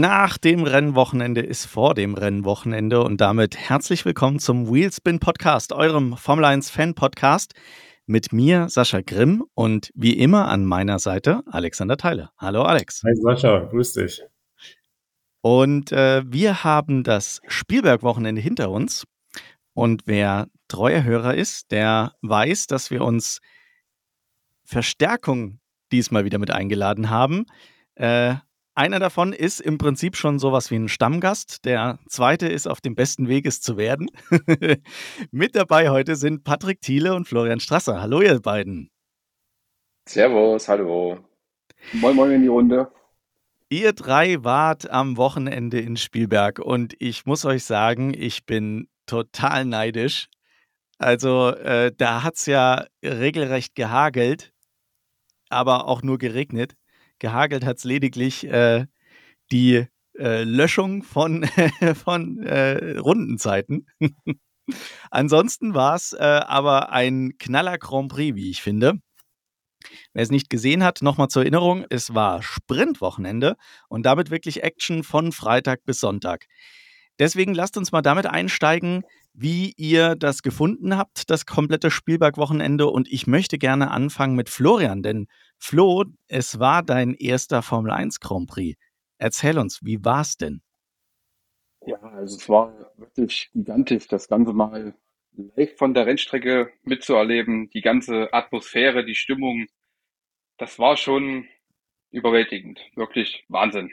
Nach dem Rennwochenende ist vor dem Rennwochenende und damit herzlich willkommen zum Wheelspin Podcast, eurem Formel 1 Fan Podcast mit mir Sascha Grimm und wie immer an meiner Seite Alexander Theile. Hallo Alex. Hi Sascha, grüß dich. Und äh, wir haben das Spielberg-Wochenende hinter uns und wer treuer Hörer ist, der weiß, dass wir uns Verstärkung diesmal wieder mit eingeladen haben. Äh, einer davon ist im Prinzip schon sowas wie ein Stammgast. Der zweite ist auf dem besten Weg, es zu werden. Mit dabei heute sind Patrick Thiele und Florian Strasser. Hallo, ihr beiden. Servus, hallo. Moin, moin in die Runde. Ihr drei wart am Wochenende in Spielberg und ich muss euch sagen, ich bin total neidisch. Also, äh, da hat es ja regelrecht gehagelt, aber auch nur geregnet. Gehagelt hat es lediglich äh, die äh, Löschung von, von äh, Rundenzeiten. Ansonsten war es äh, aber ein knaller Grand Prix, wie ich finde. Wer es nicht gesehen hat, nochmal zur Erinnerung, es war Sprintwochenende und damit wirklich Action von Freitag bis Sonntag. Deswegen lasst uns mal damit einsteigen, wie ihr das gefunden habt, das komplette Spielberg-Wochenende. Und ich möchte gerne anfangen mit Florian, denn Flo, es war dein erster Formel 1 Grand Prix. Erzähl uns, wie war es denn? Ja, also es war wirklich gigantisch, das Ganze mal live von der Rennstrecke mitzuerleben, die ganze Atmosphäre, die Stimmung, das war schon überwältigend, wirklich Wahnsinn.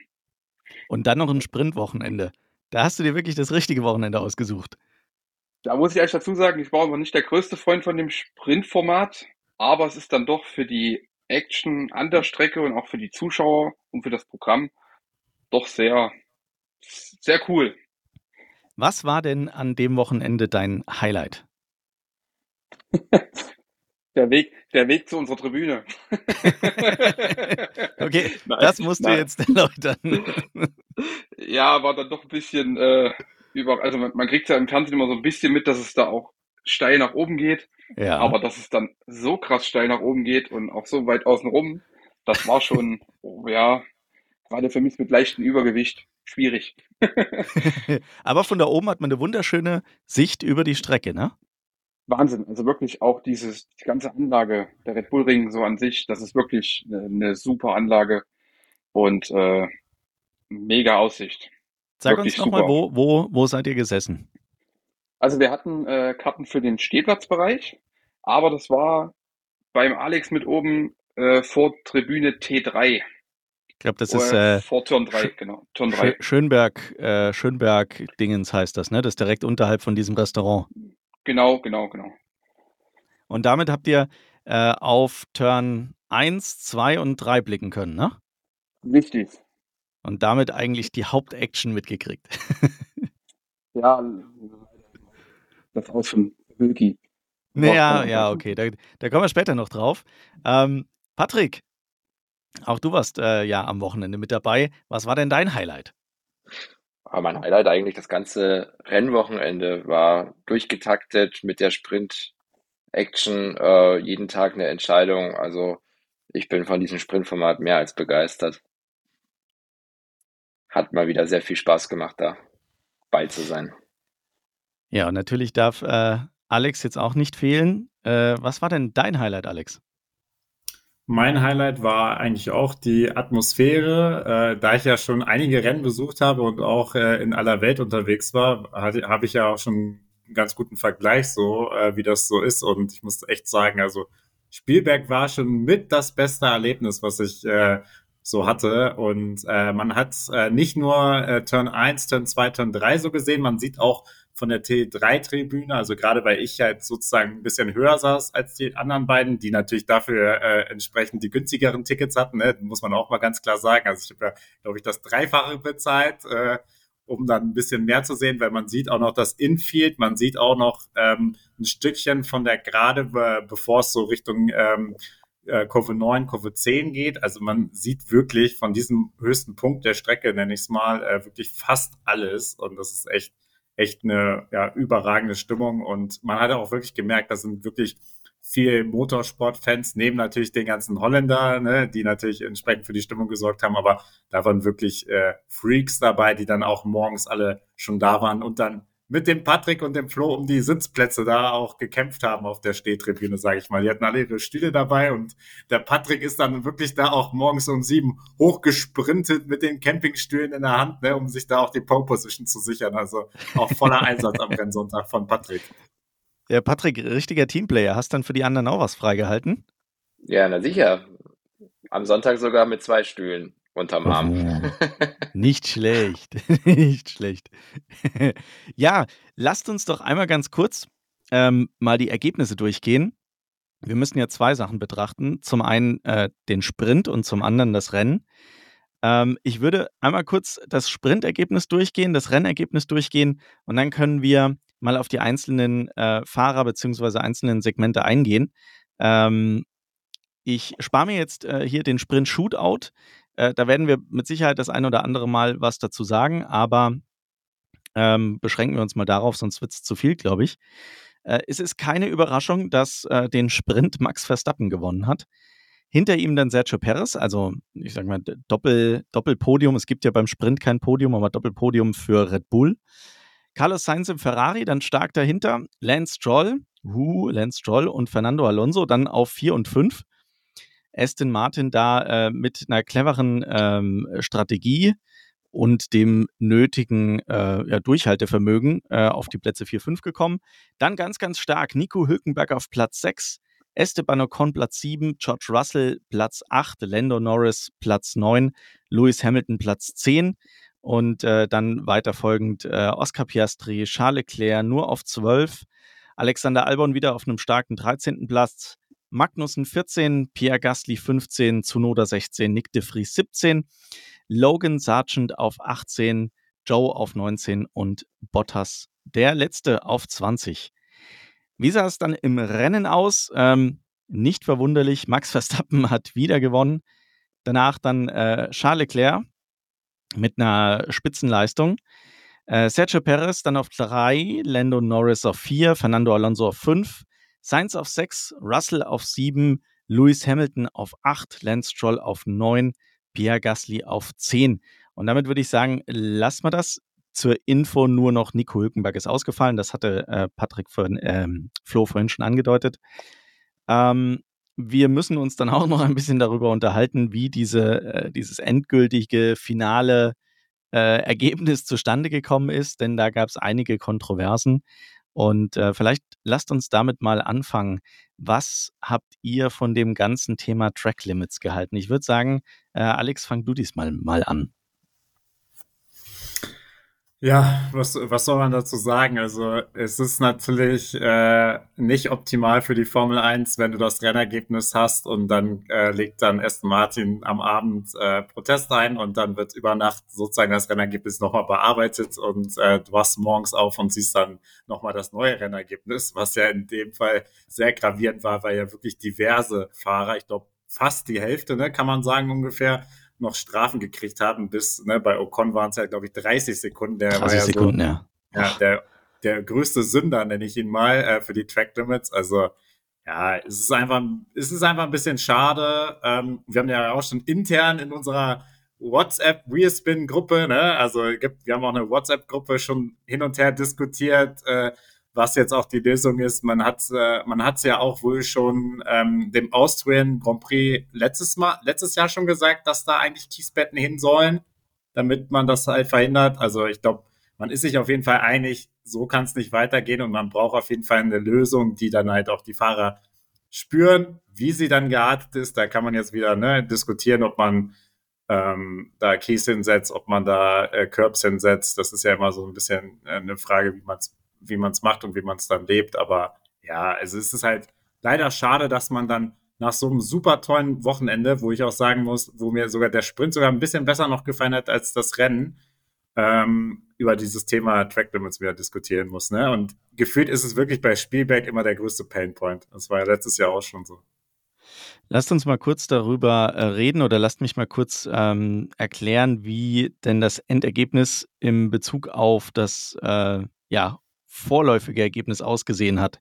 Und dann noch ein Sprintwochenende. Da hast du dir wirklich das richtige Wochenende ausgesucht. Da muss ich echt dazu sagen, ich war aber nicht der größte Freund von dem Sprintformat, aber es ist dann doch für die Action an der Strecke und auch für die Zuschauer und für das Programm doch sehr, sehr cool. Was war denn an dem Wochenende dein Highlight? der Weg, der Weg zu unserer Tribüne. okay, nein, das musst nein. du jetzt erläutern. ja, war dann doch ein bisschen äh, über, also man, man kriegt ja im Fernsehen immer so ein bisschen mit, dass es da auch steil nach oben geht. Ja. Aber dass es dann so krass steil nach oben geht und auch so weit außen rum, das war schon, oh, ja, gerade für mich mit leichtem Übergewicht schwierig. Aber von da oben hat man eine wunderschöne Sicht über die Strecke, ne? Wahnsinn. Also wirklich auch dieses, die ganze Anlage, der Red Bull Ring so an sich, das ist wirklich eine, eine super Anlage und äh, mega Aussicht. Sag wirklich uns nochmal, wo, wo, wo seid ihr gesessen? Also wir hatten äh, Karten für den Stehplatzbereich, aber das war beim Alex mit oben äh, vor Tribüne T3. Ich glaube, das ist äh, vor Turn 3, genau. Turn 3. Schönberg, äh, Schönberg Dingens heißt das, ne? Das ist direkt unterhalb von diesem Restaurant. Genau, genau, genau. Und damit habt ihr äh, auf Turn 1, 2 und 3 blicken können, ne? Richtig. Und damit eigentlich die Hauptaction mitgekriegt. ja, das Aus von Wilki. Naja, ja, okay, da, da, kommen wir später noch drauf. Ähm, Patrick, auch du warst äh, ja am Wochenende mit dabei. Was war denn dein Highlight? Aber mein Highlight eigentlich das ganze Rennwochenende war durchgetaktet mit der Sprint-Action, äh, jeden Tag eine Entscheidung. Also ich bin von diesem Sprintformat mehr als begeistert. Hat mal wieder sehr viel Spaß gemacht, da bei zu sein. Ja, und natürlich darf äh, Alex jetzt auch nicht fehlen. Äh, was war denn dein Highlight, Alex? Mein Highlight war eigentlich auch die Atmosphäre. Äh, da ich ja schon einige Rennen besucht habe und auch äh, in aller Welt unterwegs war, habe ich ja auch schon einen ganz guten Vergleich so, äh, wie das so ist. Und ich muss echt sagen, also Spielberg war schon mit das beste Erlebnis, was ich äh, so hatte. Und äh, man hat äh, nicht nur Turn 1, Turn 2, Turn 3 so gesehen, man sieht auch von der T3-Tribüne, also gerade weil ich halt sozusagen ein bisschen höher saß als die anderen beiden, die natürlich dafür äh, entsprechend die günstigeren Tickets hatten, ne? muss man auch mal ganz klar sagen. Also ich habe ja, glaube ich, das Dreifache bezahlt, äh, um dann ein bisschen mehr zu sehen, weil man sieht auch noch das Infield, man sieht auch noch ähm, ein Stückchen von der Gerade, bevor es so Richtung ähm, äh, Kurve 9, Kurve 10 geht. Also man sieht wirklich von diesem höchsten Punkt der Strecke, nenne ich es mal, äh, wirklich fast alles. Und das ist echt echt eine ja, überragende Stimmung. Und man hat auch wirklich gemerkt, da sind wirklich viel Motorsportfans, neben natürlich den ganzen Holländer, ne, die natürlich entsprechend für die Stimmung gesorgt haben, aber da waren wirklich äh, Freaks dabei, die dann auch morgens alle schon da waren und dann mit dem Patrick und dem Flo um die Sitzplätze da auch gekämpft haben auf der Stehtribüne, sage ich mal. Die hatten alle ihre Stühle dabei und der Patrick ist dann wirklich da auch morgens um sieben hochgesprintet mit den Campingstühlen in der Hand, ne, um sich da auch die Pole Position zu sichern. Also auch voller Einsatz am Rennsonntag von Patrick. Ja, Patrick, richtiger Teamplayer. Hast dann für die anderen auch was freigehalten? Ja, na sicher. Am Sonntag sogar mit zwei Stühlen unterm Arm. Oh, nicht schlecht, nicht schlecht. ja, lasst uns doch einmal ganz kurz ähm, mal die Ergebnisse durchgehen. Wir müssen ja zwei Sachen betrachten. Zum einen äh, den Sprint und zum anderen das Rennen. Ähm, ich würde einmal kurz das Sprintergebnis durchgehen, das Rennergebnis durchgehen und dann können wir mal auf die einzelnen äh, Fahrer bzw. einzelnen Segmente eingehen. Ähm, ich spare mir jetzt äh, hier den Sprint Shootout. Äh, da werden wir mit Sicherheit das ein oder andere Mal was dazu sagen, aber ähm, beschränken wir uns mal darauf, sonst wird es zu viel, glaube ich. Äh, es ist keine Überraschung, dass äh, den Sprint Max Verstappen gewonnen hat. Hinter ihm dann Sergio Perez, also ich sage mal Doppel, Doppelpodium. Es gibt ja beim Sprint kein Podium, aber Doppelpodium für Red Bull. Carlos Sainz im Ferrari, dann stark dahinter. Lance Stroll, uh, Lance Stroll und Fernando Alonso dann auf 4 und 5. Aston Martin da äh, mit einer cleveren ähm, Strategie und dem nötigen äh, ja, Durchhaltevermögen äh, auf die Plätze 4, 5 gekommen. Dann ganz, ganz stark Nico Hülkenberg auf Platz 6, Esteban Ocon Platz 7, George Russell Platz 8, Lando Norris Platz 9, Lewis Hamilton Platz 10 und äh, dann weiter folgend äh, Oscar Piastri, Charles Leclerc nur auf 12, Alexander Albon wieder auf einem starken 13. Platz, Magnussen 14, Pierre Gasly 15, Tsunoda 16, Nick de Vries 17, Logan Sargent auf 18, Joe auf 19 und Bottas der letzte auf 20. Wie sah es dann im Rennen aus? Ähm, nicht verwunderlich, Max Verstappen hat wieder gewonnen. Danach dann äh, Charles Leclerc mit einer Spitzenleistung. Äh, Sergio Perez dann auf 3, Lando Norris auf 4, Fernando Alonso auf 5, Sainz auf 6, Russell auf 7, Lewis Hamilton auf 8, Lance Stroll auf 9, Pierre Gasly auf 10. Und damit würde ich sagen, lassen wir das. Zur Info nur noch Nico Hülkenberg ist ausgefallen. Das hatte äh, Patrick vorhin, ähm, Flo vorhin schon angedeutet. Ähm, wir müssen uns dann auch noch ein bisschen darüber unterhalten, wie diese, äh, dieses endgültige finale äh, Ergebnis zustande gekommen ist, denn da gab es einige Kontroversen. Und äh, vielleicht lasst uns damit mal anfangen. Was habt ihr von dem ganzen Thema Track Limits gehalten? Ich würde sagen, äh, Alex, fang du diesmal mal an. Ja, was, was soll man dazu sagen? Also es ist natürlich äh, nicht optimal für die Formel 1, wenn du das Rennergebnis hast und dann äh, legt dann Aston Martin am Abend äh, Protest ein und dann wird über Nacht sozusagen das Rennergebnis nochmal bearbeitet und äh, du wachst morgens auf und siehst dann nochmal das neue Rennergebnis, was ja in dem Fall sehr gravierend war, weil ja wirklich diverse Fahrer, ich glaube fast die Hälfte, ne, kann man sagen ungefähr, noch Strafen gekriegt haben, bis, ne, bei Ocon waren es ja, glaube ich, 30 Sekunden. Der 30 war ja Sekunden, so, ja. Ja, der, der größte Sünder, nenne ich ihn mal, äh, für die Track Limits. Also, ja, es ist einfach, es ist einfach ein bisschen schade. Ähm, wir haben ja auch schon intern in unserer WhatsApp Wheelspin Gruppe, ne, also gibt, wir haben auch eine WhatsApp Gruppe schon hin und her diskutiert, äh, was jetzt auch die Lösung ist. Man hat äh, man hat's ja auch wohl schon ähm, dem Austrian Grand Prix letztes Mal letztes Jahr schon gesagt, dass da eigentlich Kiesbetten hin sollen, damit man das halt verhindert. Also ich glaube, man ist sich auf jeden Fall einig, so kann es nicht weitergehen und man braucht auf jeden Fall eine Lösung, die dann halt auch die Fahrer spüren, wie sie dann geartet ist. Da kann man jetzt wieder ne, diskutieren, ob man ähm, da Kies hinsetzt, ob man da äh, Curbs hinsetzt. Das ist ja immer so ein bisschen äh, eine Frage, wie man es wie man es macht und wie man es dann lebt. Aber ja, also es ist halt leider schade, dass man dann nach so einem super tollen Wochenende, wo ich auch sagen muss, wo mir sogar der Sprint sogar ein bisschen besser noch gefallen hat als das Rennen, ähm, über dieses Thema Track Limits wieder diskutieren muss. Ne? Und gefühlt ist es wirklich bei Spielberg immer der größte Painpoint. Das war ja letztes Jahr auch schon so. Lasst uns mal kurz darüber äh, reden oder lasst mich mal kurz ähm, erklären, wie denn das Endergebnis im Bezug auf das äh, ja, vorläufige Ergebnis ausgesehen hat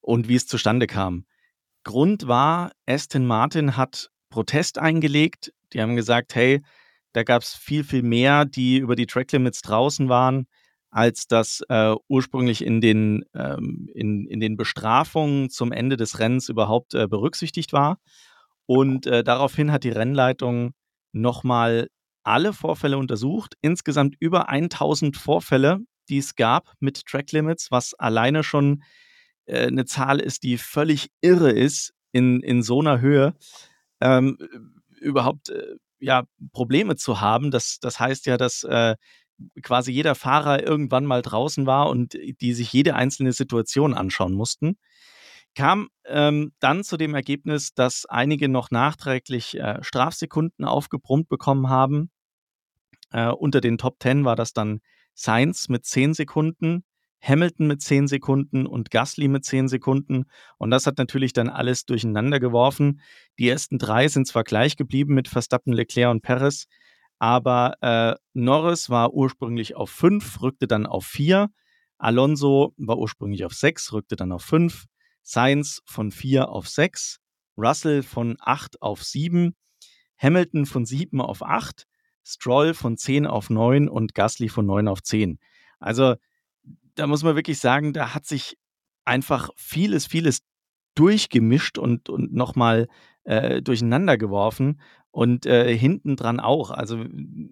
und wie es zustande kam. Grund war, Aston Martin hat Protest eingelegt. Die haben gesagt, hey, da gab es viel, viel mehr, die über die Track Limits draußen waren, als das äh, ursprünglich in den, ähm, in, in den Bestrafungen zum Ende des Rennens überhaupt äh, berücksichtigt war. Und äh, daraufhin hat die Rennleitung nochmal alle Vorfälle untersucht. Insgesamt über 1000 Vorfälle, die es gab mit Track Limits, was alleine schon äh, eine Zahl ist, die völlig irre ist in, in so einer Höhe. Ähm, überhaupt äh, ja, Probleme zu haben. Das, das heißt ja, dass äh, quasi jeder Fahrer irgendwann mal draußen war und die sich jede einzelne Situation anschauen mussten. Kam ähm, dann zu dem Ergebnis, dass einige noch nachträglich äh, Strafsekunden aufgebrummt bekommen haben. Äh, unter den Top 10 war das dann Sainz mit 10 Sekunden, Hamilton mit 10 Sekunden und Gasly mit 10 Sekunden. Und das hat natürlich dann alles durcheinander geworfen. Die ersten drei sind zwar gleich geblieben mit Verstappen, Leclerc und Perez, aber äh, Norris war ursprünglich auf 5, rückte dann auf 4. Alonso war ursprünglich auf 6, rückte dann auf 5. Sainz von 4 auf 6. Russell von 8 auf 7. Hamilton von 7 auf 8. Stroll von 10 auf 9 und Gasly von 9 auf 10. Also da muss man wirklich sagen, da hat sich einfach vieles, vieles durchgemischt und, und nochmal äh, durcheinander geworfen und äh, hinten dran auch. Also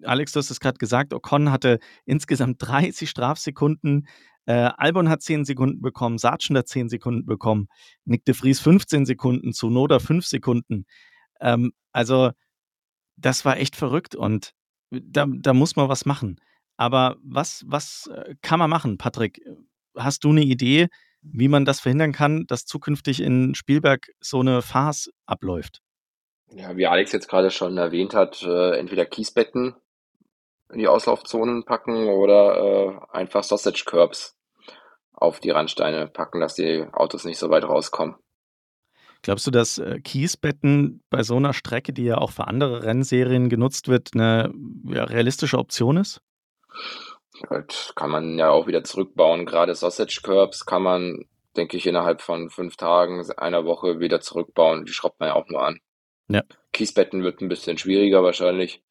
Alex, du hast es gerade gesagt, Ocon hatte insgesamt 30 Strafsekunden, äh, Albon hat 10 Sekunden bekommen, Sargent hat 10 Sekunden bekommen, Nick de Vries 15 Sekunden, Zunoda 5 Sekunden. Ähm, also das war echt verrückt und da, da muss man was machen. Aber was, was äh, kann man machen, Patrick? Hast du eine Idee, wie man das verhindern kann, dass zukünftig in Spielberg so eine Farce abläuft? Ja, wie Alex jetzt gerade schon erwähnt hat, äh, entweder Kiesbetten in die Auslaufzonen packen oder äh, einfach Sausage Curbs auf die Randsteine packen, dass die Autos nicht so weit rauskommen. Glaubst du, dass äh, Kiesbetten bei so einer Strecke, die ja auch für andere Rennserien genutzt wird, eine ja, realistische Option ist? Das kann man ja auch wieder zurückbauen. Gerade Sausage Curbs kann man, denke ich, innerhalb von fünf Tagen, einer Woche wieder zurückbauen. Die schraubt man ja auch nur an. Ja. Kiesbetten wird ein bisschen schwieriger wahrscheinlich.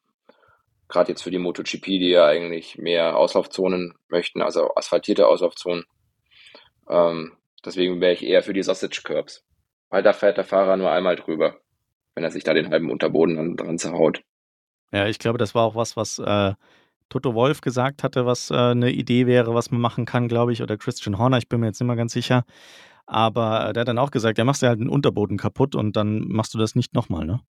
Gerade jetzt für die MotoGP, die ja eigentlich mehr Auslaufzonen möchten, also asphaltierte Auslaufzonen. Ähm, deswegen wäre ich eher für die Sausage Curbs. Weil da fährt der Fahrer nur einmal drüber, wenn er sich da den halben Unterboden dann dran zerhaut. Ja, ich glaube, das war auch was, was äh, Toto Wolf gesagt hatte, was äh, eine Idee wäre, was man machen kann, glaube ich, oder Christian Horner, ich bin mir jetzt nicht mehr ganz sicher. Aber äh, der hat dann auch gesagt, ja, machst du halt den Unterboden kaputt und dann machst du das nicht nochmal, ne?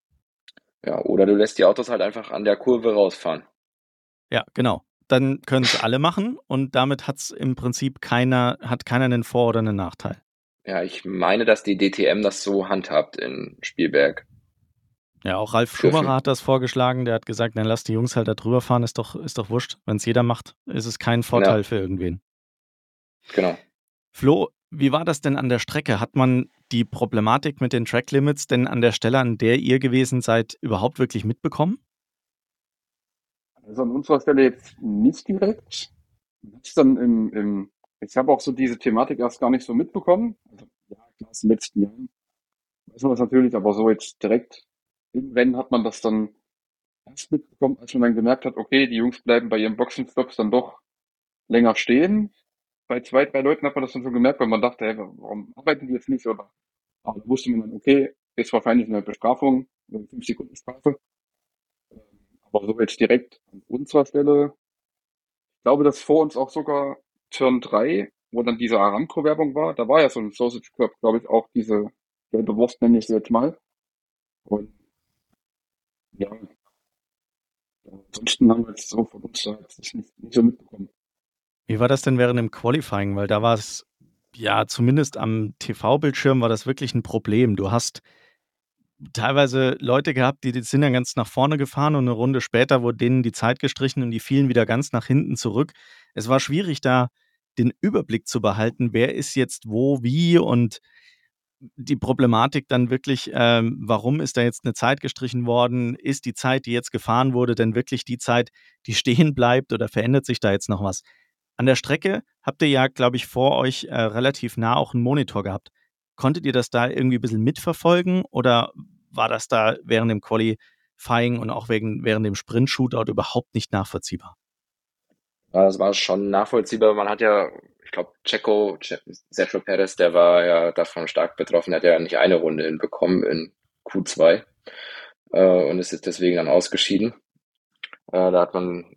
Ja, oder du lässt die Autos halt einfach an der Kurve rausfahren. Ja, genau. Dann können es alle machen und damit hat es im Prinzip keiner, hat keiner einen Vor- oder einen Nachteil. Ja, ich meine, dass die DTM das so handhabt in Spielberg. Ja, auch Ralf Schumacher hat das vorgeschlagen. Der hat gesagt, dann lass die Jungs halt da drüber fahren, ist doch, ist doch wurscht. Wenn es jeder macht, ist es kein Vorteil ja. für irgendwen. Genau. Flo, wie war das denn an der Strecke? Hat man die Problematik mit den Track Limits denn an der Stelle, an der ihr gewesen seid, überhaupt wirklich mitbekommen? Also an unserer Stelle jetzt nicht direkt. Dann im, im, ich habe auch so diese Thematik erst gar nicht so mitbekommen. Also, ja, klar, in den letzten Jahren weiß man das natürlich, aber so jetzt direkt im Rennen hat man das dann erst mitbekommen, als man dann gemerkt hat, okay, die Jungs bleiben bei ihren Boxenstops dann doch länger stehen. Bei zwei, drei Leuten hat man das dann schon gemerkt, weil man dachte, hey, warum arbeiten die jetzt nicht? Oder aber da wusste man dann, okay, ist wahrscheinlich eine Bestrafung, eine 5 Sekunden Strafe. Ähm, aber so jetzt direkt an unserer Stelle, ich glaube, dass vor uns auch sogar Turn 3, wo dann diese Aramco-Werbung war, da war ja so ein Sausage Curb, glaube ich, auch diese gelbe Wurst, nenne ich sie jetzt mal. Und ja. Ansonsten haben wir jetzt so von uns nicht, nicht so mitbekommen. Wie war das denn während dem Qualifying? Weil da war es, ja, zumindest am TV-Bildschirm war das wirklich ein Problem. Du hast teilweise Leute gehabt, die, die sind dann ganz nach vorne gefahren und eine Runde später wurde denen die Zeit gestrichen und die fielen wieder ganz nach hinten zurück. Es war schwierig, da den Überblick zu behalten, wer ist jetzt wo, wie und die Problematik dann wirklich, ähm, warum ist da jetzt eine Zeit gestrichen worden? Ist die Zeit, die jetzt gefahren wurde, denn wirklich die Zeit, die stehen bleibt oder verändert sich da jetzt noch was? An der Strecke habt ihr ja, glaube ich, vor euch äh, relativ nah auch einen Monitor gehabt. konntet ihr das da irgendwie ein bisschen mitverfolgen oder war das da während dem Qualifying und auch wegen, während dem Sprint-Shootout überhaupt nicht nachvollziehbar? Das war schon nachvollziehbar. Man hat ja, ich glaube, Checo, Sergio Perez, der war ja davon stark betroffen. Hat ja nicht eine Runde hinbekommen in Q2 äh, und ist jetzt deswegen dann ausgeschieden. Äh, da hat man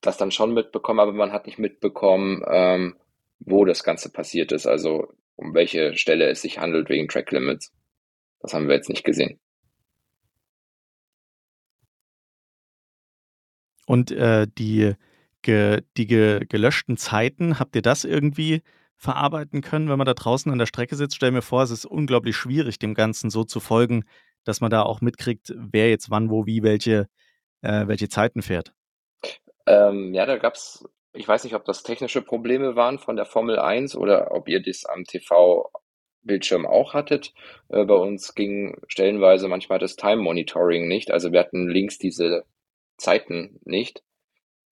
das dann schon mitbekommen, aber man hat nicht mitbekommen, ähm, wo das Ganze passiert ist, also um welche Stelle es sich handelt wegen Track Limits. Das haben wir jetzt nicht gesehen. Und äh, die, ge, die ge, gelöschten Zeiten, habt ihr das irgendwie verarbeiten können, wenn man da draußen an der Strecke sitzt? Stell mir vor, es ist unglaublich schwierig, dem Ganzen so zu folgen, dass man da auch mitkriegt, wer jetzt wann, wo, wie, welche, äh, welche Zeiten fährt. Ähm, ja, da gab's, ich weiß nicht, ob das technische Probleme waren von der Formel 1 oder ob ihr das am TV-Bildschirm auch hattet. Äh, bei uns ging stellenweise manchmal das Time Monitoring nicht. Also wir hatten links diese Zeiten nicht.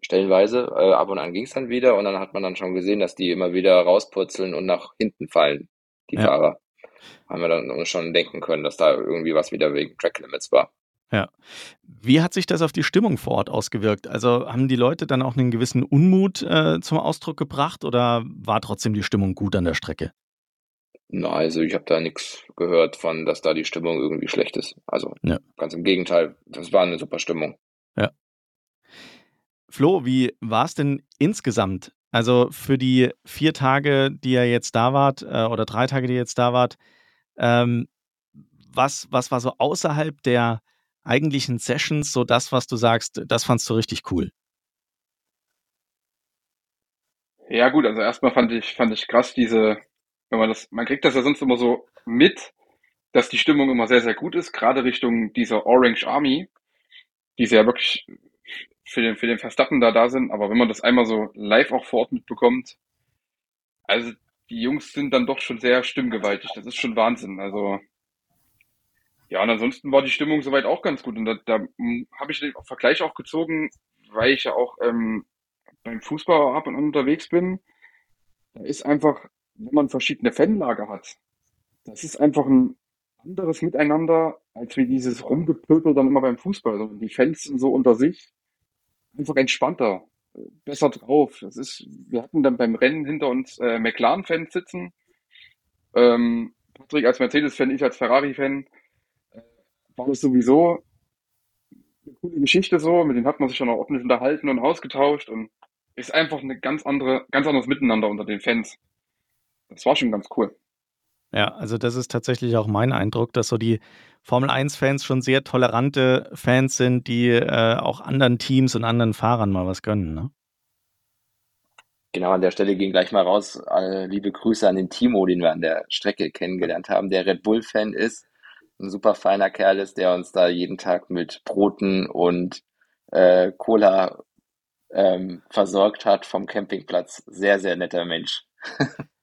Stellenweise, äh, ab und an ging es dann wieder und dann hat man dann schon gesehen, dass die immer wieder rauspurzeln und nach hinten fallen, die ja. Fahrer. Haben wir dann schon denken können, dass da irgendwie was wieder wegen Track Limits war. Ja. Wie hat sich das auf die Stimmung vor Ort ausgewirkt? Also haben die Leute dann auch einen gewissen Unmut äh, zum Ausdruck gebracht oder war trotzdem die Stimmung gut an der Strecke? Na, also ich habe da nichts gehört von, dass da die Stimmung irgendwie schlecht ist. Also ja. ganz im Gegenteil, das war eine super Stimmung. Ja. Flo, wie war es denn insgesamt? Also für die vier Tage, die ihr jetzt da wart, äh, oder drei Tage, die ihr jetzt da wart, ähm, was, was war so außerhalb der eigentlichen Sessions so das, was du sagst, das fandst du richtig cool? Ja, gut, also erstmal fand ich, fand ich krass diese, wenn man das, man kriegt das ja sonst immer so mit, dass die Stimmung immer sehr, sehr gut ist, gerade Richtung dieser Orange Army, die ja wirklich für den, für den Verstappen da da sind, aber wenn man das einmal so live auch vor Ort mitbekommt, also die Jungs sind dann doch schon sehr stimmgewaltig, das ist schon Wahnsinn, also ja, und ansonsten war die Stimmung soweit auch ganz gut. Und da, da hm, habe ich den Vergleich auch gezogen, weil ich ja auch ähm, beim Fußball ab und unterwegs bin. Da ist einfach, wenn man verschiedene Fanlager hat, das ist einfach ein anderes Miteinander, als wie dieses Rumgepöbel dann immer beim Fußball. Also die Fans sind so unter sich einfach entspannter, besser drauf. Das ist, wir hatten dann beim Rennen hinter uns äh, McLaren-Fans sitzen. Ähm, Patrick als Mercedes-Fan, ich als Ferrari-Fan war das sowieso eine coole Geschichte so. Mit denen hat man sich schon auch ordentlich unterhalten und ausgetauscht und ist einfach eine ganz andere, ganz anderes Miteinander unter den Fans. Das war schon ganz cool. Ja, also das ist tatsächlich auch mein Eindruck, dass so die Formel 1-Fans schon sehr tolerante Fans sind, die äh, auch anderen Teams und anderen Fahrern mal was gönnen, ne? Genau, an der Stelle gehen gleich mal raus. Liebe Grüße an den Timo, den wir an der Strecke kennengelernt haben, der Red Bull-Fan ist ein super feiner Kerl ist, der uns da jeden Tag mit Broten und äh, Cola ähm, versorgt hat vom Campingplatz. Sehr, sehr netter Mensch.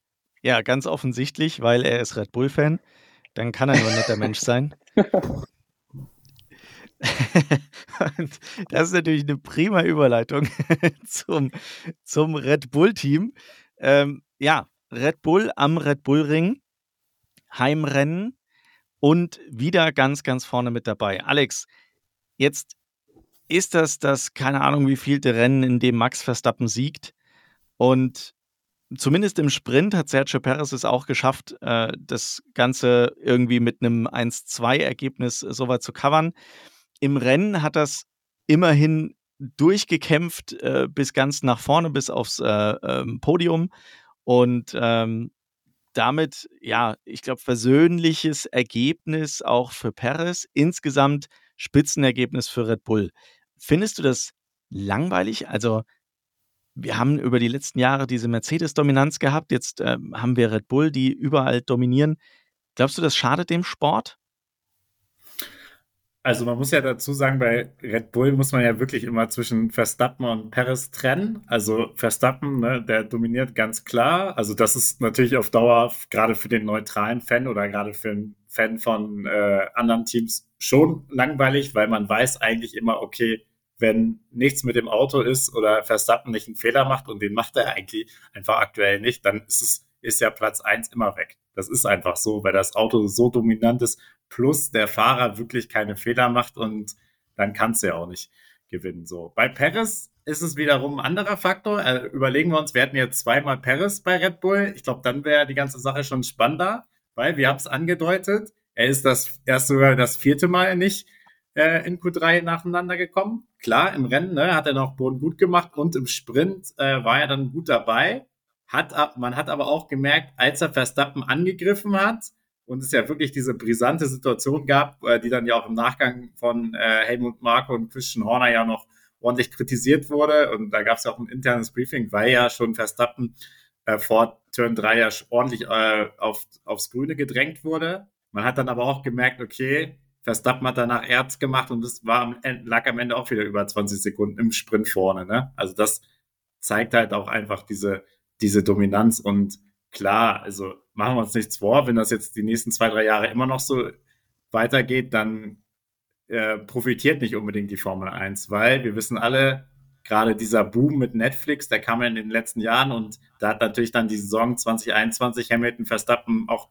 ja, ganz offensichtlich, weil er ist Red Bull-Fan. Dann kann er nur ein netter Mensch sein. das ist natürlich eine prima Überleitung zum, zum Red Bull-Team. Ähm, ja, Red Bull am Red Bull Ring, Heimrennen und wieder ganz, ganz vorne mit dabei. Alex, jetzt ist das das, keine Ahnung, wie vielte Rennen, in dem Max Verstappen siegt. Und zumindest im Sprint hat Sergio Perez es auch geschafft, äh, das Ganze irgendwie mit einem 1-2-Ergebnis so weit zu covern. Im Rennen hat das immerhin durchgekämpft äh, bis ganz nach vorne, bis aufs äh, ähm, Podium. Und ähm, damit, ja, ich glaube, versöhnliches Ergebnis auch für Perez. Insgesamt Spitzenergebnis für Red Bull. Findest du das langweilig? Also, wir haben über die letzten Jahre diese Mercedes-Dominanz gehabt. Jetzt äh, haben wir Red Bull, die überall dominieren. Glaubst du, das schadet dem Sport? Also man muss ja dazu sagen, bei Red Bull muss man ja wirklich immer zwischen Verstappen und Perez trennen. Also Verstappen, ne, der dominiert ganz klar. Also das ist natürlich auf Dauer gerade für den neutralen Fan oder gerade für einen Fan von äh, anderen Teams schon langweilig, weil man weiß eigentlich immer, okay, wenn nichts mit dem Auto ist oder Verstappen nicht einen Fehler macht und den macht er eigentlich einfach aktuell nicht, dann ist es ist ja Platz eins immer weg. Das ist einfach so, weil das Auto so dominant ist, plus der Fahrer wirklich keine Fehler macht und dann kannst du ja auch nicht gewinnen. So. Bei Perez ist es wiederum ein anderer Faktor. Äh, überlegen wir uns, wir hätten jetzt zweimal Perez bei Red Bull. Ich glaube, dann wäre die ganze Sache schon spannender, weil wir haben es angedeutet. Er ist das erst sogar das vierte Mal nicht äh, in Q3 nacheinander gekommen. Klar, im Rennen ne, hat er noch Boden gut gemacht und im Sprint äh, war er dann gut dabei. Hat, man hat aber auch gemerkt, als er Verstappen angegriffen hat und es ja wirklich diese brisante Situation gab, äh, die dann ja auch im Nachgang von äh, Helmut Marko und Christian Horner ja noch ordentlich kritisiert wurde. Und da gab es ja auch ein internes Briefing, weil ja schon Verstappen äh, vor Turn 3 ja ordentlich äh, auf, aufs Grüne gedrängt wurde. Man hat dann aber auch gemerkt, okay, Verstappen hat danach Erz gemacht und es war lag am Ende auch wieder über 20 Sekunden im Sprint vorne. Ne? Also das zeigt halt auch einfach diese, diese Dominanz und klar, also machen wir uns nichts vor, wenn das jetzt die nächsten zwei, drei Jahre immer noch so weitergeht, dann äh, profitiert nicht unbedingt die Formel 1, weil wir wissen alle, gerade dieser Boom mit Netflix, der kam in den letzten Jahren und da hat natürlich dann die Saison 2021 Hamilton Verstappen auch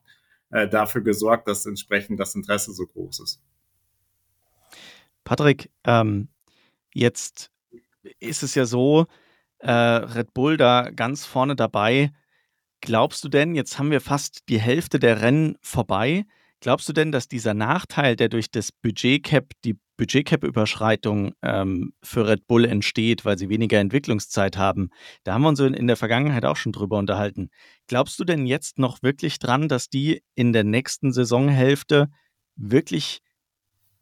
äh, dafür gesorgt, dass entsprechend das Interesse so groß ist. Patrick, ähm, jetzt ist es ja so, äh, Red Bull da ganz vorne dabei. Glaubst du denn, jetzt haben wir fast die Hälfte der Rennen vorbei, glaubst du denn, dass dieser Nachteil, der durch das Budgetcap, die Budgetcap-Überschreitung ähm, für Red Bull entsteht, weil sie weniger Entwicklungszeit haben. Da haben wir uns in der Vergangenheit auch schon drüber unterhalten. Glaubst du denn jetzt noch wirklich dran, dass die in der nächsten Saisonhälfte wirklich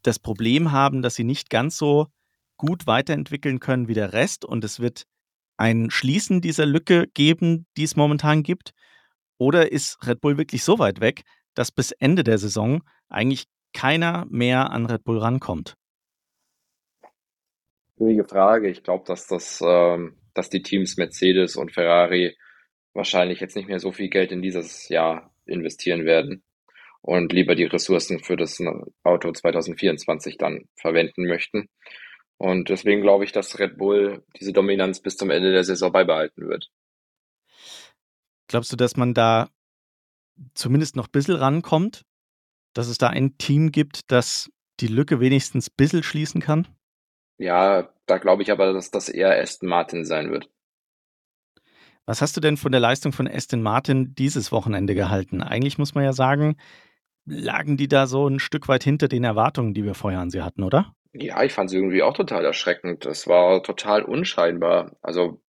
das Problem haben, dass sie nicht ganz so gut weiterentwickeln können wie der Rest und es wird ein Schließen dieser Lücke geben, die es momentan gibt? Oder ist Red Bull wirklich so weit weg, dass bis Ende der Saison eigentlich keiner mehr an Red Bull rankommt? Schwierige Frage. Ich glaube, dass das, ähm, dass die Teams Mercedes und Ferrari wahrscheinlich jetzt nicht mehr so viel Geld in dieses Jahr investieren werden und lieber die Ressourcen für das Auto 2024 dann verwenden möchten. Und deswegen glaube ich, dass Red Bull diese Dominanz bis zum Ende der Saison beibehalten wird. Glaubst du, dass man da zumindest noch ein bisschen rankommt? Dass es da ein Team gibt, das die Lücke wenigstens ein bisschen schließen kann? Ja, da glaube ich aber, dass das eher Aston Martin sein wird. Was hast du denn von der Leistung von Aston Martin dieses Wochenende gehalten? Eigentlich muss man ja sagen, lagen die da so ein Stück weit hinter den Erwartungen, die wir vorher an sie hatten, oder? Ja, ich fand sie irgendwie auch total erschreckend. Das war total unscheinbar. Also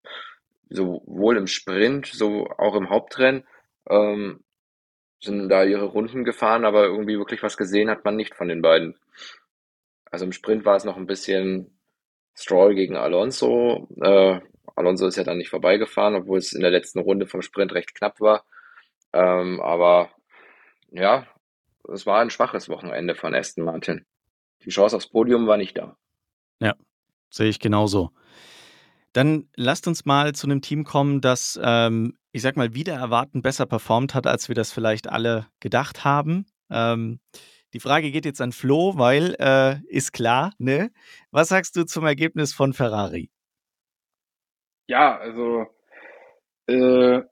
sowohl im Sprint, so auch im Hauptrennen ähm, sind da ihre Runden gefahren, aber irgendwie wirklich was gesehen hat man nicht von den beiden. Also im Sprint war es noch ein bisschen Stroll gegen Alonso. Äh, Alonso ist ja dann nicht vorbeigefahren, obwohl es in der letzten Runde vom Sprint recht knapp war. Ähm, aber ja, es war ein schwaches Wochenende von Aston Martin. Die Chance aufs Podium war nicht da. Ja, sehe ich genauso. Dann lasst uns mal zu einem Team kommen, das, ähm, ich sag mal, wieder erwarten besser performt hat, als wir das vielleicht alle gedacht haben. Ähm, die Frage geht jetzt an Flo, weil äh, ist klar, ne? Was sagst du zum Ergebnis von Ferrari? Ja, also äh,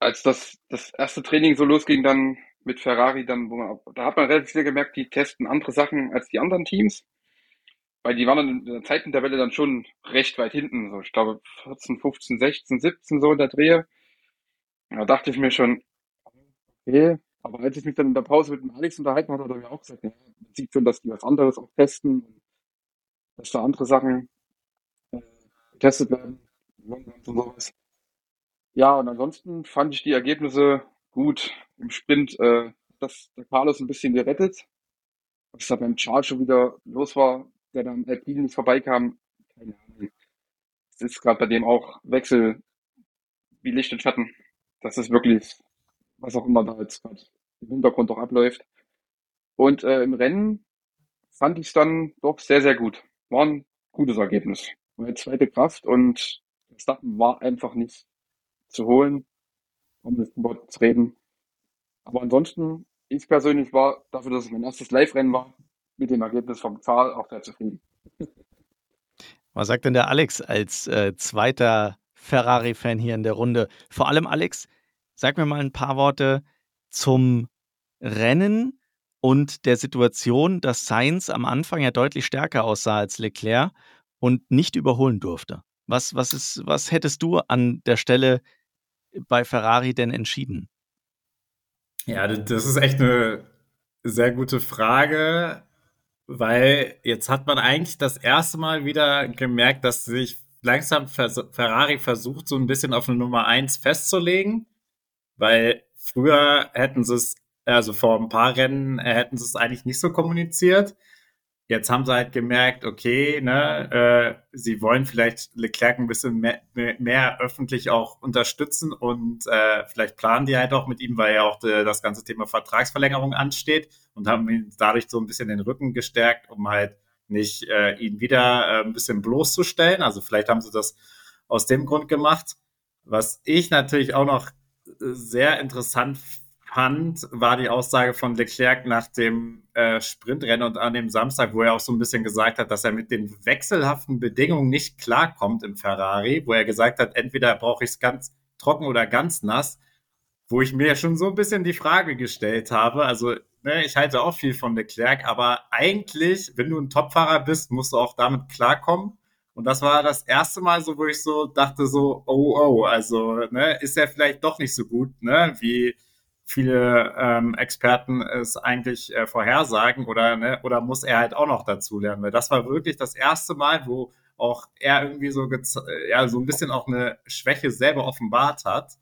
als das, das erste Training so losging, dann mit Ferrari, dann, man, da hat man relativ schnell gemerkt, die testen andere Sachen als die anderen Teams. Weil die waren dann in der Zeitentabelle dann schon recht weit hinten. So, ich glaube 14, 15, 16, 17 so in der Drehe. Da dachte ich mir schon, okay, aber als ich mich dann in der Pause mit dem Alex unterhalten hatte, hat er mir auch gesagt, ja, man sieht schon, dass die was anderes auch testen, dass da andere Sachen äh, getestet werden und sowas. Ja, und ansonsten fand ich die Ergebnisse gut. Im Sprint, äh, dass der Carlos ein bisschen gerettet. Was da beim Charles schon wieder los war, der dann Alpine nicht vorbeikam, keine Ahnung. Es ist gerade bei dem auch Wechsel wie Licht und Schatten. Das ist wirklich was auch immer da jetzt im Hintergrund auch abläuft. Und äh, im Rennen fand ich es dann doch sehr, sehr gut. War ein gutes Ergebnis. Meine zweite Kraft und Verstappen war einfach nicht zu holen, um das Wort zu reden. Aber ansonsten, ich persönlich war dafür, dass es mein erstes Live-Rennen war, mit dem Ergebnis vom Zahl auch sehr zufrieden. Was sagt denn der Alex als äh, zweiter Ferrari-Fan hier in der Runde? Vor allem Alex, sag mir mal ein paar Worte zum Rennen und der Situation, dass Sainz am Anfang ja deutlich stärker aussah als Leclerc und nicht überholen durfte. Was, was, ist, was hättest du an der Stelle bei Ferrari denn entschieden? Ja, das ist echt eine sehr gute Frage, weil jetzt hat man eigentlich das erste Mal wieder gemerkt, dass sich langsam Ferrari versucht, so ein bisschen auf eine Nummer eins festzulegen, weil früher hätten sie es, also vor ein paar Rennen hätten sie es eigentlich nicht so kommuniziert. Jetzt haben sie halt gemerkt, okay, ne, äh, sie wollen vielleicht Leclerc ein bisschen mehr, mehr öffentlich auch unterstützen und äh, vielleicht planen die halt auch mit ihm, weil ja auch de, das ganze Thema Vertragsverlängerung ansteht und haben ihn dadurch so ein bisschen den Rücken gestärkt, um halt nicht äh, ihn wieder äh, ein bisschen bloßzustellen. Also vielleicht haben sie das aus dem Grund gemacht. Was ich natürlich auch noch sehr interessant fand, war die Aussage von Leclerc nach dem äh, Sprintrennen und an dem Samstag, wo er auch so ein bisschen gesagt hat, dass er mit den wechselhaften Bedingungen nicht klarkommt im Ferrari, wo er gesagt hat, entweder brauche ich es ganz trocken oder ganz nass, wo ich mir schon so ein bisschen die Frage gestellt habe, also ne, ich halte auch viel von Leclerc, aber eigentlich, wenn du ein Topfahrer bist, musst du auch damit klarkommen. Und das war das erste Mal so, wo ich so dachte so, oh, oh, also ne, ist er vielleicht doch nicht so gut, ne, wie viele ähm, Experten es eigentlich äh, vorhersagen oder, ne, oder muss er halt auch noch dazu lernen? Weil das war wirklich das erste Mal, wo auch er irgendwie so, ja, so ein bisschen auch eine Schwäche selber offenbart hat.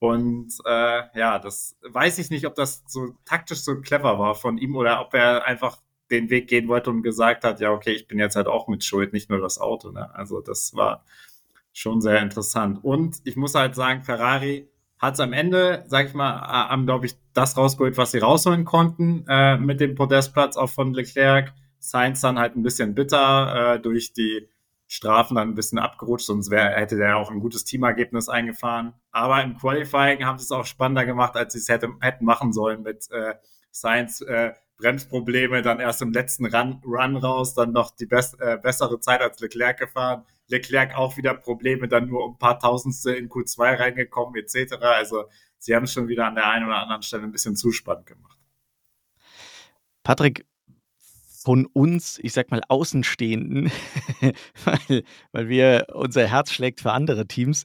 Und äh, ja, das weiß ich nicht, ob das so taktisch so clever war von ihm oder ob er einfach den Weg gehen wollte und gesagt hat, ja, okay, ich bin jetzt halt auch mit Schuld, nicht nur das Auto. Ne? Also das war schon sehr interessant. Und ich muss halt sagen, Ferrari hat es am Ende, sag ich mal, haben, glaube ich, das rausgeholt, was sie rausholen konnten äh, mit dem Podestplatz auch von Leclerc. Sainz dann halt ein bisschen bitter äh, durch die Strafen dann ein bisschen abgerutscht, sonst wär, hätte der auch ein gutes Teamergebnis eingefahren. Aber im Qualifying haben sie es auch spannender gemacht, als sie es hätte, hätten machen sollen mit äh, Sainz äh, Bremsprobleme, dann erst im letzten Run, Run raus, dann noch die best, äh, bessere Zeit als Leclerc gefahren. Leclerc auch wieder Probleme, dann nur um ein paar Tausendstel in Q2 reingekommen, etc. Also sie haben es schon wieder an der einen oder anderen Stelle ein bisschen zu spannend gemacht. Patrick, von uns, ich sag mal, Außenstehenden, weil, weil wir unser Herz schlägt für andere Teams.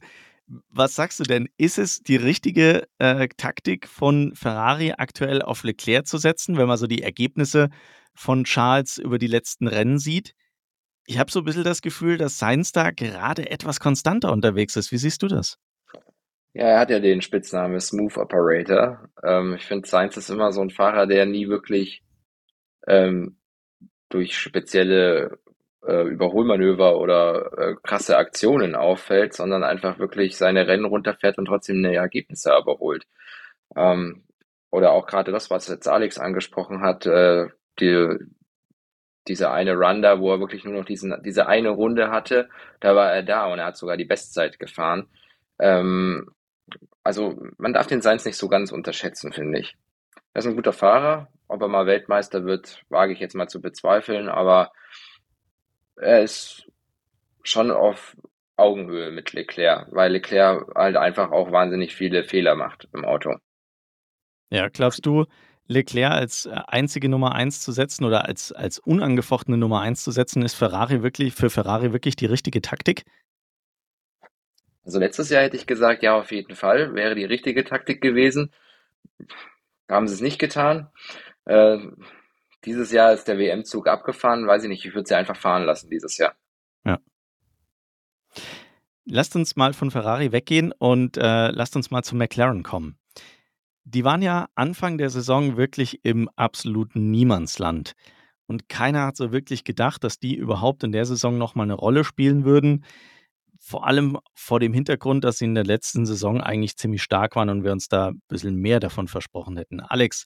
Was sagst du denn? Ist es die richtige äh, Taktik von Ferrari aktuell auf Leclerc zu setzen, wenn man so die Ergebnisse von Charles über die letzten Rennen sieht? Ich habe so ein bisschen das Gefühl, dass Sainz da gerade etwas konstanter unterwegs ist. Wie siehst du das? Ja, er hat ja den Spitznamen Smooth Operator. Ähm, ich finde, Sainz ist immer so ein Fahrer, der nie wirklich ähm, durch spezielle äh, Überholmanöver oder äh, krasse Aktionen auffällt, sondern einfach wirklich seine Rennen runterfährt und trotzdem eine Ergebnisse überholt. Ähm, oder auch gerade das, was jetzt Alex angesprochen hat, äh, die, dieser eine Run da, wo er wirklich nur noch diesen, diese eine Runde hatte, da war er da und er hat sogar die Bestzeit gefahren. Ähm, also man darf den Seins nicht so ganz unterschätzen, finde ich. Er ist ein guter Fahrer. Ob er mal Weltmeister wird, wage ich jetzt mal zu bezweifeln, aber er ist schon auf Augenhöhe mit Leclerc, weil Leclerc halt einfach auch wahnsinnig viele Fehler macht im Auto. Ja, glaubst du, Leclerc als äh, einzige Nummer 1 zu setzen oder als, als unangefochtene Nummer 1 zu setzen, ist Ferrari wirklich für Ferrari wirklich die richtige Taktik? Also letztes Jahr hätte ich gesagt, ja, auf jeden Fall, wäre die richtige Taktik gewesen. Haben sie es nicht getan. Äh, dieses Jahr ist der WM-Zug abgefahren, weiß ich nicht, ich würde sie einfach fahren lassen dieses Jahr. Ja. Lasst uns mal von Ferrari weggehen und äh, lasst uns mal zu McLaren kommen. Die waren ja Anfang der Saison wirklich im absoluten Niemandsland. Und keiner hat so wirklich gedacht, dass die überhaupt in der Saison nochmal eine Rolle spielen würden. Vor allem vor dem Hintergrund, dass sie in der letzten Saison eigentlich ziemlich stark waren und wir uns da ein bisschen mehr davon versprochen hätten. Alex,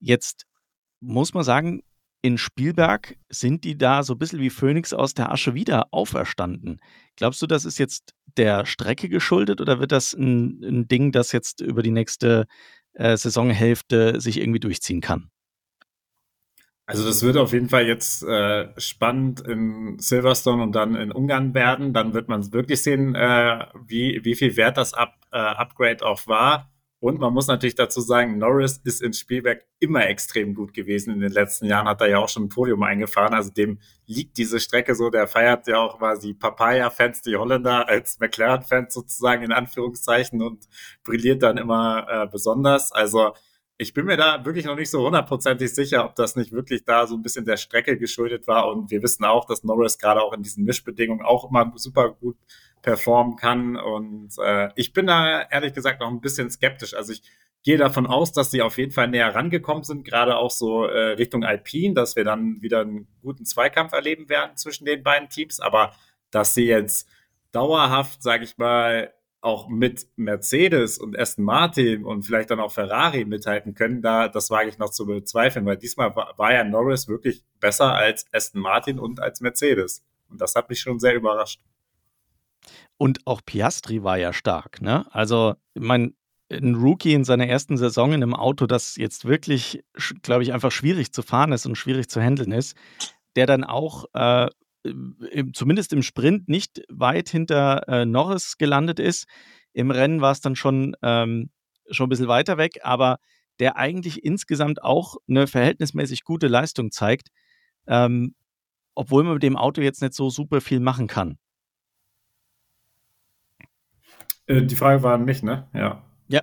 jetzt muss man sagen, in Spielberg sind die da so ein bisschen wie Phönix aus der Asche wieder auferstanden. Glaubst du, das ist jetzt der Strecke geschuldet oder wird das ein, ein Ding, das jetzt über die nächste äh, Saisonhälfte sich irgendwie durchziehen kann? Also das wird auf jeden Fall jetzt äh, spannend in Silverstone und dann in Ungarn werden. Dann wird man wirklich sehen, äh, wie, wie viel wert das Up, äh, Upgrade auch war. Und man muss natürlich dazu sagen, Norris ist in Spielberg immer extrem gut gewesen. In den letzten Jahren hat er ja auch schon ein Podium eingefahren. Also dem liegt diese Strecke so. Der feiert ja auch quasi Papaya-Fans, die Holländer als McLaren-Fans sozusagen in Anführungszeichen und brilliert dann immer äh, besonders. Also ich bin mir da wirklich noch nicht so hundertprozentig sicher, ob das nicht wirklich da so ein bisschen der Strecke geschuldet war. Und wir wissen auch, dass Norris gerade auch in diesen Mischbedingungen auch immer super gut performen kann. Und äh, ich bin da ehrlich gesagt noch ein bisschen skeptisch. Also ich gehe davon aus, dass sie auf jeden Fall näher rangekommen sind, gerade auch so äh, Richtung Alpine, dass wir dann wieder einen guten Zweikampf erleben werden zwischen den beiden Teams. Aber dass sie jetzt dauerhaft, sage ich mal, auch mit Mercedes und Aston Martin und vielleicht dann auch Ferrari mithalten können, da das wage ich noch zu bezweifeln, weil diesmal war, war ja Norris wirklich besser als Aston Martin und als Mercedes. Und das hat mich schon sehr überrascht. Und auch Piastri war ja stark, ne? Also, ich meine, ein Rookie in seiner ersten Saison in einem Auto, das jetzt wirklich, glaube ich, einfach schwierig zu fahren ist und schwierig zu handeln ist, der dann auch äh, zumindest im Sprint nicht weit hinter äh, Norris gelandet ist. Im Rennen war es dann schon, ähm, schon ein bisschen weiter weg, aber der eigentlich insgesamt auch eine verhältnismäßig gute Leistung zeigt, ähm, obwohl man mit dem Auto jetzt nicht so super viel machen kann. Äh, die Frage war an mich, ne? Ja. Ja.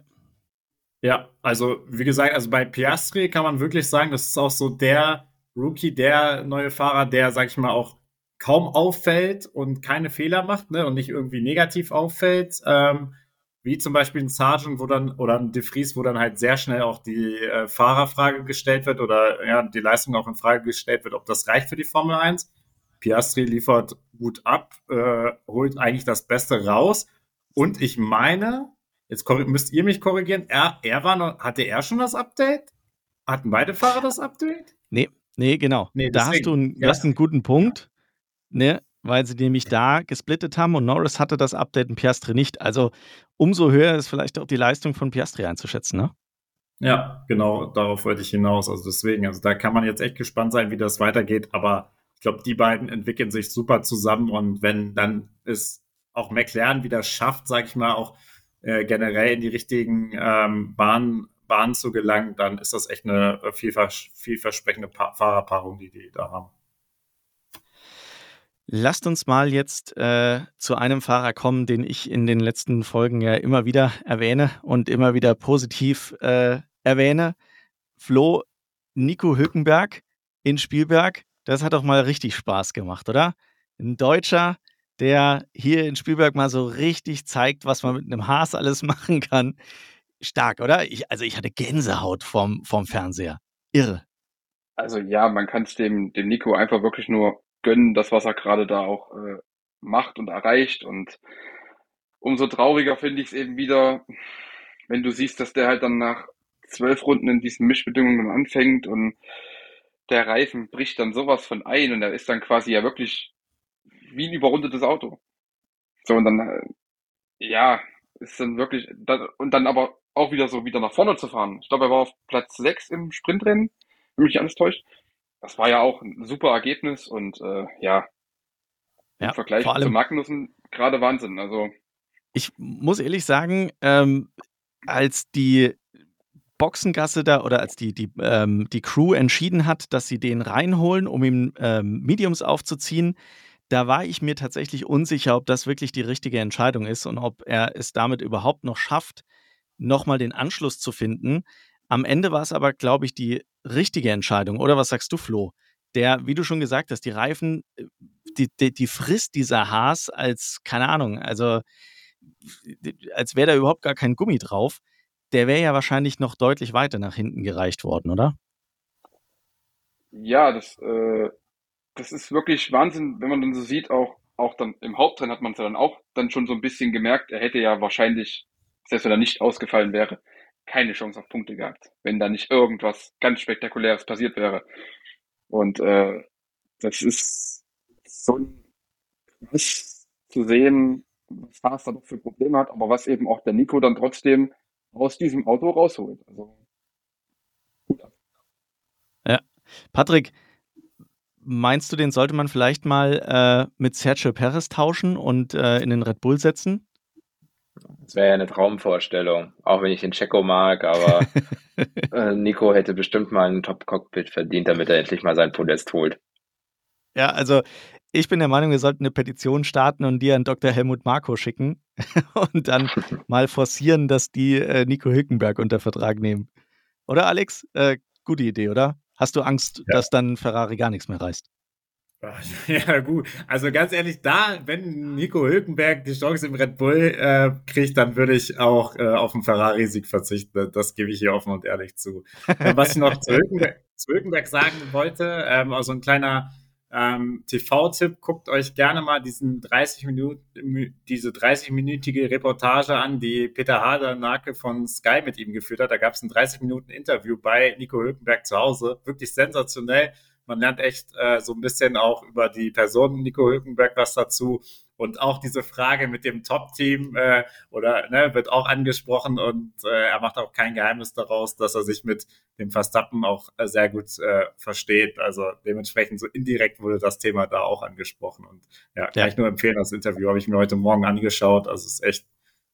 Ja, also wie gesagt, also bei Piastri kann man wirklich sagen, das ist auch so der Rookie, der neue Fahrer, der, sag ich mal, auch kaum auffällt und keine Fehler macht, ne, und nicht irgendwie negativ auffällt, ähm, wie zum Beispiel ein Sergeant, wo dann, oder ein De Vries, wo dann halt sehr schnell auch die äh, Fahrerfrage gestellt wird oder ja, die Leistung auch in Frage gestellt wird, ob das reicht für die Formel 1. Piastri liefert gut ab, äh, holt eigentlich das Beste raus. Und ich meine, jetzt müsst ihr mich korrigieren, er, er war noch, hatte er schon das Update? Hatten beide Fahrer das Update? Nee, nee, genau. Nee, da hast du einen, ja. hast einen guten Punkt ne? weil sie nämlich da gesplittet haben und Norris hatte das Update und Piastri nicht. Also umso höher ist vielleicht auch die Leistung von Piastri einzuschätzen, ne? Ja, genau, darauf wollte ich hinaus. Also deswegen, also da kann man jetzt echt gespannt sein, wie das weitergeht, aber ich glaube, die beiden entwickeln sich super zusammen und wenn dann es auch McLaren wieder schafft, sag ich mal, auch äh, generell in die richtigen ähm, Bahnen, Bahnen zu gelangen, dann ist das echt eine vielvers vielversprechende pa Fahrerpaarung, die die da haben. Lasst uns mal jetzt äh, zu einem Fahrer kommen, den ich in den letzten Folgen ja immer wieder erwähne und immer wieder positiv äh, erwähne. Flo, Nico Hülkenberg in Spielberg, das hat doch mal richtig Spaß gemacht, oder? Ein Deutscher, der hier in Spielberg mal so richtig zeigt, was man mit einem Haas alles machen kann. Stark, oder? Ich, also ich hatte Gänsehaut vom, vom Fernseher. Irre. Also ja, man kann es dem, dem Nico einfach wirklich nur gönnen, das, was er gerade da auch äh, macht und erreicht. Und umso trauriger finde ich es eben wieder, wenn du siehst, dass der halt dann nach zwölf Runden in diesen Mischbedingungen anfängt und der Reifen bricht dann sowas von ein und er ist dann quasi ja wirklich wie ein überrundetes Auto. So, und dann, äh, ja, ist dann wirklich, und dann aber auch wieder so wieder nach vorne zu fahren. Ich glaube, er war auf Platz 6 im Sprintrennen, wenn mich alles täuscht das war ja auch ein super Ergebnis und äh, ja, ja, im Vergleich zu Magnussen gerade Wahnsinn. Also ich muss ehrlich sagen, ähm, als die Boxengasse da oder als die, die, ähm, die Crew entschieden hat, dass sie den reinholen, um ihm ähm, Mediums aufzuziehen, da war ich mir tatsächlich unsicher, ob das wirklich die richtige Entscheidung ist und ob er es damit überhaupt noch schafft, nochmal den Anschluss zu finden. Am Ende war es aber, glaube ich, die richtige Entscheidung. Oder was sagst du, Flo? Der, wie du schon gesagt hast, die Reifen, äh, die, die, die frisst dieser Haas als, keine Ahnung, also als wäre da überhaupt gar kein Gummi drauf. Der wäre ja wahrscheinlich noch deutlich weiter nach hinten gereicht worden, oder? Ja, das, äh, das ist wirklich Wahnsinn, wenn man dann so sieht, auch, auch dann im Hauptrennen hat man es ja dann auch dann schon so ein bisschen gemerkt, er hätte ja wahrscheinlich, selbst wenn er nicht ausgefallen wäre, keine Chance auf Punkte gehabt, wenn da nicht irgendwas ganz Spektakuläres passiert wäre. Und äh, das ist so krass zu sehen, was Haas da noch für Probleme hat, aber was eben auch der Nico dann trotzdem aus diesem Auto rausholt. Also. Ja. Patrick, meinst du, den sollte man vielleicht mal äh, mit Sergio Perez tauschen und äh, in den Red Bull setzen? Das wäre ja eine Traumvorstellung, auch wenn ich den Checo mag, aber äh, Nico hätte bestimmt mal ein Top-Cockpit verdient, damit er endlich mal sein Podest holt. Ja, also ich bin der Meinung, wir sollten eine Petition starten und die an Dr. Helmut Marko schicken und dann mal forcieren, dass die äh, Nico Hülkenberg unter Vertrag nehmen. Oder Alex? Äh, gute Idee, oder? Hast du Angst, ja. dass dann Ferrari gar nichts mehr reißt? Ja, gut. Also ganz ehrlich, da, wenn Nico Hülkenberg die Chance im Red Bull äh, kriegt, dann würde ich auch äh, auf den Ferrari-Sieg verzichten. Das gebe ich hier offen und ehrlich zu. Was ich noch zu Hülkenberg, zu Hülkenberg sagen wollte, ähm, also ein kleiner ähm, TV-Tipp, guckt euch gerne mal diesen 30 Minuten, diese 30-minütige Reportage an, die Peter Hadernake von Sky mit ihm geführt hat. Da gab es ein 30 Minuten Interview bei Nico Hülkenberg zu Hause. Wirklich sensationell man lernt echt äh, so ein bisschen auch über die Person Nico Hülkenberg was dazu. Und auch diese Frage mit dem Top-Team äh, oder ne, wird auch angesprochen und äh, er macht auch kein Geheimnis daraus, dass er sich mit dem Verstappen auch äh, sehr gut äh, versteht. Also dementsprechend so indirekt wurde das Thema da auch angesprochen. Und ja, kann ja. ich nur empfehlen, das Interview habe ich mir heute Morgen angeschaut. Also es ist echt,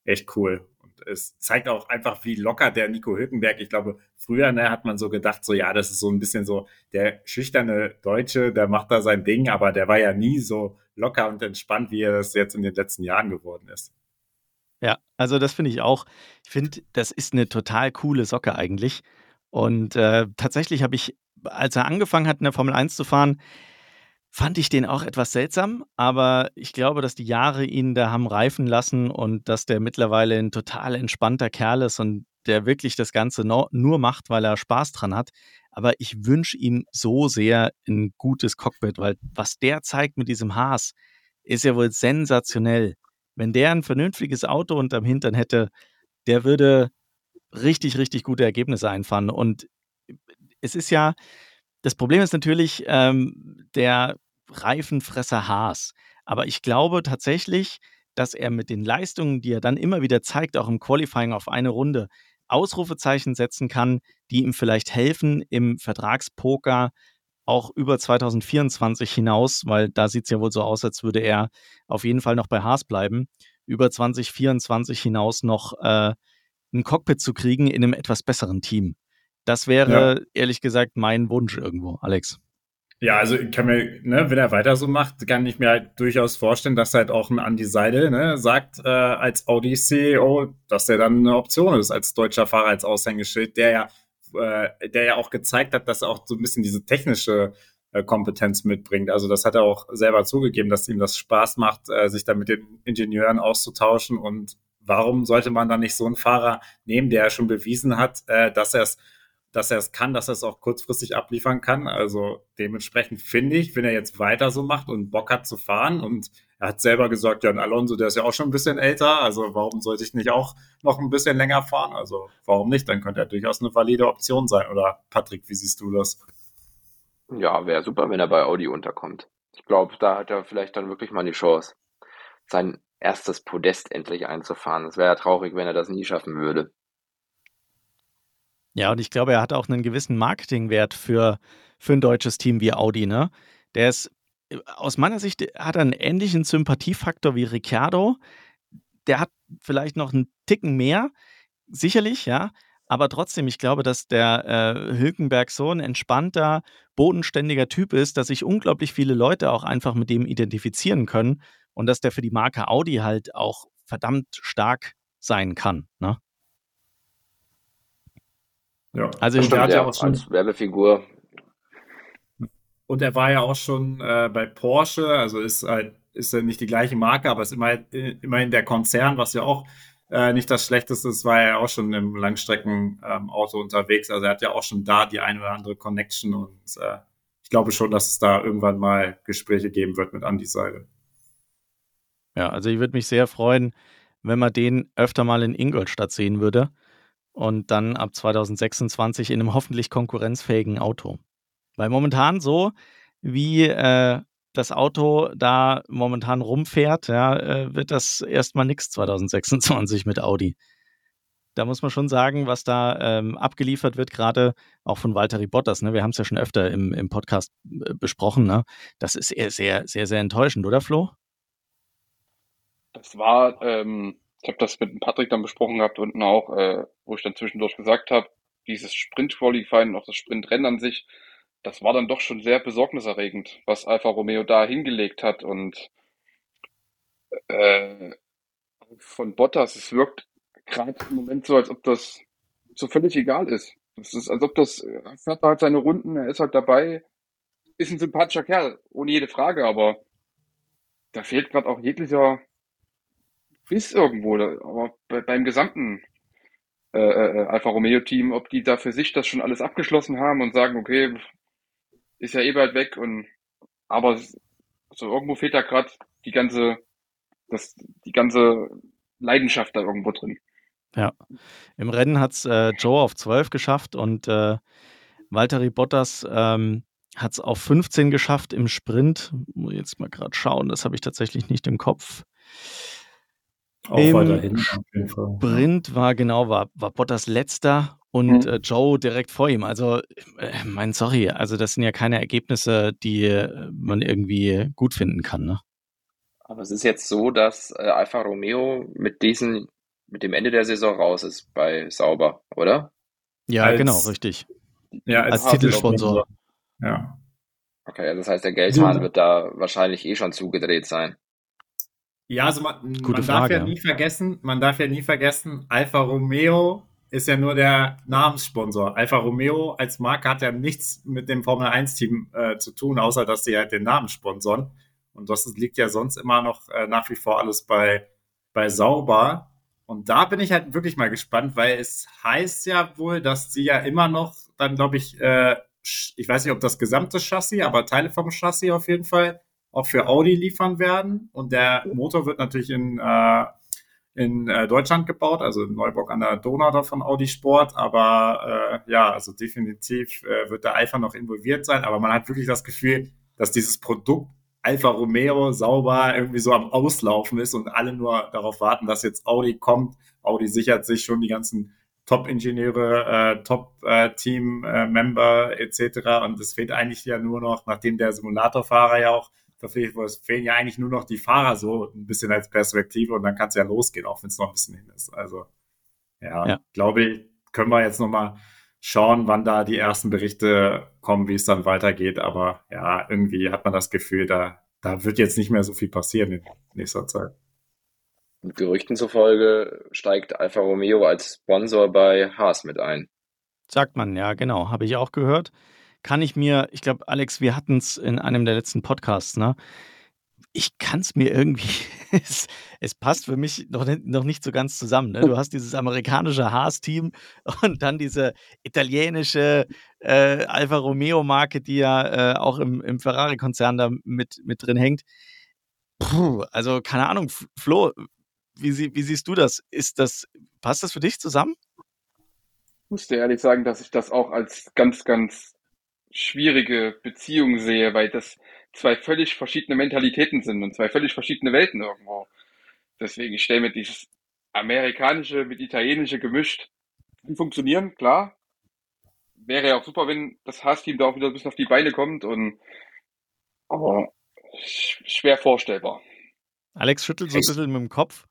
echt cool es zeigt auch einfach, wie locker der Nico Hülkenberg, ich glaube, früher ne, hat man so gedacht, so ja, das ist so ein bisschen so der schüchterne Deutsche, der macht da sein Ding, aber der war ja nie so locker und entspannt, wie er das jetzt in den letzten Jahren geworden ist. Ja, also das finde ich auch. Ich finde, das ist eine total coole Socke eigentlich. Und äh, tatsächlich habe ich, als er angefangen hat, in der Formel 1 zu fahren, fand ich den auch etwas seltsam, aber ich glaube, dass die Jahre ihn da haben reifen lassen und dass der mittlerweile ein total entspannter Kerl ist und der wirklich das Ganze nur macht, weil er Spaß dran hat. Aber ich wünsche ihm so sehr ein gutes Cockpit, weil was der zeigt mit diesem Haas, ist ja wohl sensationell. Wenn der ein vernünftiges Auto unterm Hintern hätte, der würde richtig, richtig gute Ergebnisse einfahren. Und es ist ja, das Problem ist natürlich ähm, der Reifenfresser Haas. Aber ich glaube tatsächlich, dass er mit den Leistungen, die er dann immer wieder zeigt, auch im Qualifying auf eine Runde, Ausrufezeichen setzen kann, die ihm vielleicht helfen im Vertragspoker auch über 2024 hinaus, weil da sieht es ja wohl so aus, als würde er auf jeden Fall noch bei Haas bleiben, über 2024 hinaus noch äh, ein Cockpit zu kriegen in einem etwas besseren Team. Das wäre ja. ehrlich gesagt mein Wunsch irgendwo, Alex. Ja, also ich kann mir, ne, wenn er weiter so macht, kann ich mir halt durchaus vorstellen, dass halt auch ein Andy Seidel ne, sagt äh, als Audi-CEO, dass der dann eine Option ist als deutscher Fahrer, als Aushängeschild, der ja, äh, der ja auch gezeigt hat, dass er auch so ein bisschen diese technische äh, Kompetenz mitbringt. Also das hat er auch selber zugegeben, dass ihm das Spaß macht, äh, sich da mit den Ingenieuren auszutauschen. Und warum sollte man dann nicht so einen Fahrer nehmen, der ja schon bewiesen hat, äh, dass er es dass er es kann, dass er es auch kurzfristig abliefern kann. Also dementsprechend finde ich, wenn er jetzt weiter so macht und Bock hat zu fahren und er hat selber gesagt, ja, Alonso, der ist ja auch schon ein bisschen älter, also warum sollte ich nicht auch noch ein bisschen länger fahren? Also warum nicht? Dann könnte er durchaus eine valide Option sein. Oder Patrick, wie siehst du das? Ja, wäre super, wenn er bei Audi unterkommt. Ich glaube, da hat er vielleicht dann wirklich mal die Chance, sein erstes Podest endlich einzufahren. Es wäre ja traurig, wenn er das nie schaffen würde. Ja, und ich glaube, er hat auch einen gewissen Marketingwert für, für ein deutsches Team wie Audi, ne? Der ist, äh, aus meiner Sicht, hat einen ähnlichen Sympathiefaktor wie Ricciardo. Der hat vielleicht noch einen Ticken mehr, sicherlich, ja. Aber trotzdem, ich glaube, dass der äh, Hülkenberg so ein entspannter, bodenständiger Typ ist, dass sich unglaublich viele Leute auch einfach mit dem identifizieren können und dass der für die Marke Audi halt auch verdammt stark sein kann. Ne? Ja, also stimmt, hat ja auch schon als Werbefigur. Und er war ja auch schon äh, bei Porsche, also ist halt, ist ja nicht die gleiche Marke, aber ist immer, immerhin der Konzern, was ja auch äh, nicht das Schlechteste ist, war er ja auch schon im Langstreckenauto ähm, unterwegs. Also er hat ja auch schon da die eine oder andere Connection und äh, ich glaube schon, dass es da irgendwann mal Gespräche geben wird mit Andy Seidel. Ja, also ich würde mich sehr freuen, wenn man den öfter mal in Ingolstadt sehen würde und dann ab 2026 in einem hoffentlich konkurrenzfähigen Auto. Weil momentan so, wie äh, das Auto da momentan rumfährt, ja, äh, wird das erstmal nichts 2026 mit Audi. Da muss man schon sagen, was da ähm, abgeliefert wird, gerade auch von Walter Bottas. Ne? Wir haben es ja schon öfter im, im Podcast äh, besprochen. Ne? Das ist eher sehr, sehr, sehr enttäuschend, oder Flo? Das war ähm, ich habe das mit Patrick dann besprochen gehabt unten auch, äh, wo ich dann zwischendurch gesagt habe, dieses Sprint-Qualifying und auch das Sprintrennen an sich, das war dann doch schon sehr besorgniserregend, was Alfa Romeo da hingelegt hat und äh, von Bottas, es wirkt gerade im Moment so, als ob das so völlig egal ist. Es ist, als ob das, er fährt halt seine Runden, er ist halt dabei, ist ein sympathischer Kerl, ohne jede Frage, aber da fehlt gerade auch jeglicher Biss irgendwo, aber bei, beim gesamten äh, äh, Alfa Romeo Team, ob die da für sich das schon alles abgeschlossen haben und sagen, okay, ist ja eh bald weg und aber so irgendwo fehlt da gerade die ganze das die ganze Leidenschaft da irgendwo drin. Ja, im Rennen hat es äh, Joe auf 12 geschafft und äh, Valtteri Bottas ähm, hat es auf 15 geschafft im Sprint. Muss jetzt mal gerade schauen, das habe ich tatsächlich nicht im Kopf. Auch Im weiterhin. Sprint war genau, war, war Bottas letzter und mhm. äh, Joe direkt vor ihm. Also, äh, mein sorry, also das sind ja keine Ergebnisse, die äh, man irgendwie gut finden kann. Ne? Aber es ist jetzt so, dass äh, Alfa Romeo mit diesen, mit dem Ende der Saison raus ist bei Sauber, oder? Ja, als, genau, richtig. Ja, als, als Titelsponsor. Ja. Okay, also das heißt, der Geldhahn wird da wahrscheinlich eh schon zugedreht sein. Ja, also man, man darf ja nie vergessen, man darf ja nie vergessen, Alfa Romeo ist ja nur der Namenssponsor. Alfa Romeo als Marke hat ja nichts mit dem Formel 1 Team äh, zu tun, außer dass sie halt den Namen sponsern. Und das liegt ja sonst immer noch äh, nach wie vor alles bei, bei Sauber. Und da bin ich halt wirklich mal gespannt, weil es heißt ja wohl, dass sie ja immer noch dann, glaube ich, äh, ich weiß nicht, ob das gesamte Chassis, aber Teile vom Chassis auf jeden Fall auch für Audi liefern werden. Und der Motor wird natürlich in, äh, in äh, Deutschland gebaut, also in Neuburg an der Donau da von Audi Sport. Aber äh, ja, also definitiv äh, wird der Eifer noch involviert sein. Aber man hat wirklich das Gefühl, dass dieses Produkt Alfa Romeo sauber irgendwie so am Auslaufen ist und alle nur darauf warten, dass jetzt Audi kommt. Audi sichert sich schon die ganzen Top-Ingenieure, äh, Top-Team-Member äh, etc. Und es fehlt eigentlich ja nur noch, nachdem der Simulatorfahrer ja auch verpflichtet wurde, es fehlen ja eigentlich nur noch die Fahrer so ein bisschen als Perspektive und dann kann es ja losgehen, auch wenn es noch ein bisschen hin ist. Also ja, ja. glaube ich, können wir jetzt nochmal schauen, wann da die ersten Berichte kommen, wie es dann weitergeht. Aber ja, irgendwie hat man das Gefühl, da, da wird jetzt nicht mehr so viel passieren in nächster Zeit. Und Gerüchten zufolge steigt Alfa Romeo als Sponsor bei Haas mit ein. Sagt man, ja, genau. Habe ich auch gehört. Kann ich mir, ich glaube, Alex, wir hatten es in einem der letzten Podcasts, ne? Ich kann es mir irgendwie, es, es, passt für mich noch nicht, noch nicht so ganz zusammen. Ne? Du hast dieses amerikanische Haas-Team und dann diese italienische äh, Alfa Romeo-Marke, die ja äh, auch im, im Ferrari-Konzern da mit, mit drin hängt. Puh, also keine Ahnung, Flo, wie, wie siehst du das? Ist das, passt das für dich zusammen? Ich muss dir ehrlich sagen, dass ich das auch als ganz, ganz schwierige Beziehung sehe, weil das zwei völlig verschiedene Mentalitäten sind und zwei völlig verschiedene Welten irgendwo. Deswegen, ich stelle mir dieses amerikanische mit italienische gemischt. Kann funktionieren, klar. Wäre ja auch super, wenn das Haas-Team da auch wieder ein bisschen auf die Beine kommt und aber schwer vorstellbar. Alex schüttelt so ein bisschen mit dem Kopf.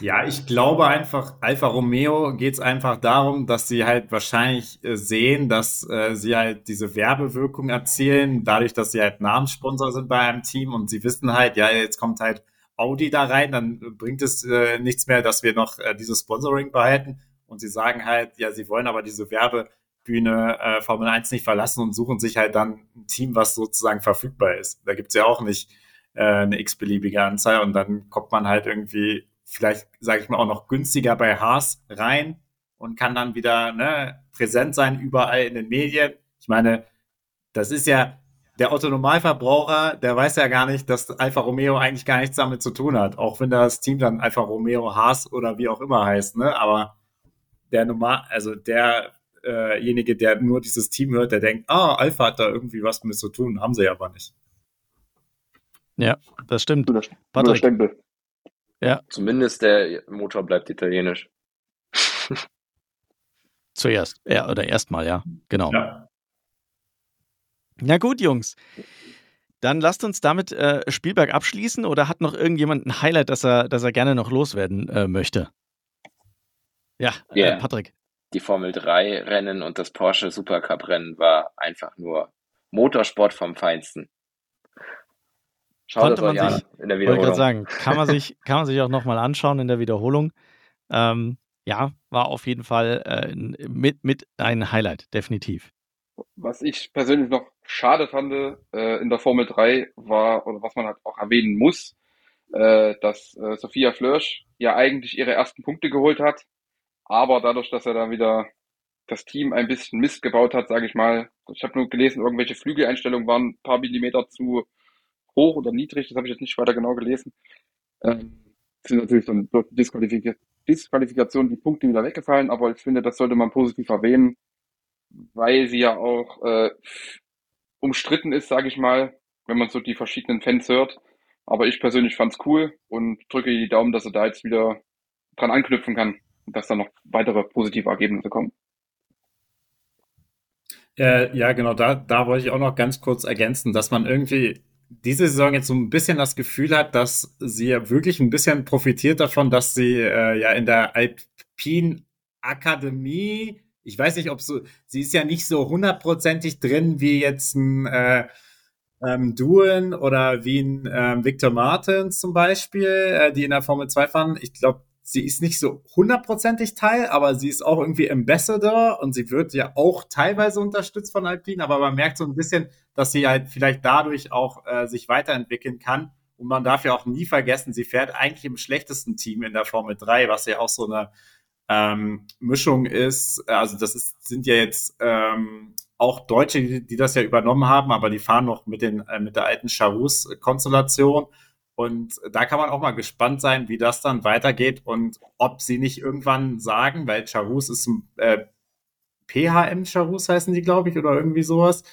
Ja, ich glaube einfach, Alfa Romeo geht es einfach darum, dass sie halt wahrscheinlich äh, sehen, dass äh, sie halt diese Werbewirkung erzielen, dadurch, dass sie halt Namenssponsor sind bei einem Team und sie wissen halt, ja, jetzt kommt halt Audi da rein, dann bringt es äh, nichts mehr, dass wir noch äh, dieses Sponsoring behalten. Und sie sagen halt, ja, sie wollen aber diese Werbebühne äh, Formel 1 nicht verlassen und suchen sich halt dann ein Team, was sozusagen verfügbar ist. Da gibt's ja auch nicht äh, eine x-beliebige Anzahl und dann kommt man halt irgendwie vielleicht, sage ich mal, auch noch günstiger bei Haas rein und kann dann wieder ne, präsent sein überall in den Medien. Ich meine, das ist ja der Autonomalverbraucher, der weiß ja gar nicht, dass Alfa Romeo eigentlich gar nichts damit zu tun hat, auch wenn das Team dann Alfa Romeo Haas oder wie auch immer heißt, ne? Aber der normal, also derjenige, der nur dieses Team hört, der denkt, ah, Alpha hat da irgendwie was mit zu tun, haben sie aber nicht. Ja, das stimmt. Nur Patrick. Stempel. Ja. Zumindest der Motor bleibt italienisch. Zuerst, ja, oder erstmal, ja, genau. Ja. Na gut, Jungs. dann lasst uns damit äh, Spielberg abschließen oder hat noch irgendjemand ein Highlight, das er, das er gerne noch loswerden äh, möchte? Ja, yeah. Patrick. Die Formel 3 Rennen und das Porsche Supercup Rennen war einfach nur Motorsport vom Feinsten. Schaut Konnte man sich, in der Wiederholung. Wollte sagen, kann man sich, kann man sich auch nochmal anschauen in der Wiederholung. Ähm, ja, war auf jeden Fall äh, mit, mit ein Highlight, definitiv. Was ich persönlich noch schade fand äh, in der Formel 3 war, oder was man halt auch erwähnen muss, äh, dass äh, Sophia Flörsch ja eigentlich ihre ersten Punkte geholt hat, aber dadurch, dass er dann wieder das Team ein bisschen Mist gebaut hat, sage ich mal, ich habe nur gelesen, irgendwelche Flügeleinstellungen waren ein paar Millimeter zu hoch oder niedrig, das habe ich jetzt nicht weiter genau gelesen. Ähm, sind natürlich dann durch Disqualifik Disqualifikation die Punkte wieder weggefallen, aber ich finde, das sollte man positiv erwähnen, weil sie ja auch äh, umstritten ist, sage ich mal, wenn man so die verschiedenen Fans hört. Aber ich persönlich fand's cool und drücke die Daumen, dass er da jetzt wieder dran anknüpfen kann und dass da noch weitere positive Ergebnisse kommen. Äh, ja, genau, da, da wollte ich auch noch ganz kurz ergänzen, dass man irgendwie diese Saison jetzt so ein bisschen das Gefühl hat, dass sie ja wirklich ein bisschen profitiert davon, dass sie äh, ja in der Alpine Akademie, ich weiß nicht, ob so, sie ist ja nicht so hundertprozentig drin wie jetzt ein äh, ähm, Duen oder wie ein ähm, Victor Martins zum Beispiel, äh, die in der Formel 2 fahren. Ich glaube, sie ist nicht so hundertprozentig Teil, aber sie ist auch irgendwie Ambassador und sie wird ja auch teilweise unterstützt von Alpine, aber man merkt so ein bisschen, dass sie halt vielleicht dadurch auch äh, sich weiterentwickeln kann. Und man darf ja auch nie vergessen, sie fährt eigentlich im schlechtesten Team in der Formel 3, was ja auch so eine ähm, Mischung ist. Also das ist, sind ja jetzt ähm, auch Deutsche, die, die das ja übernommen haben, aber die fahren noch mit, den, äh, mit der alten Charus-Konstellation. Und da kann man auch mal gespannt sein, wie das dann weitergeht und ob sie nicht irgendwann sagen, weil Charus ist äh, PHM Charus heißen die, glaube ich, oder irgendwie sowas.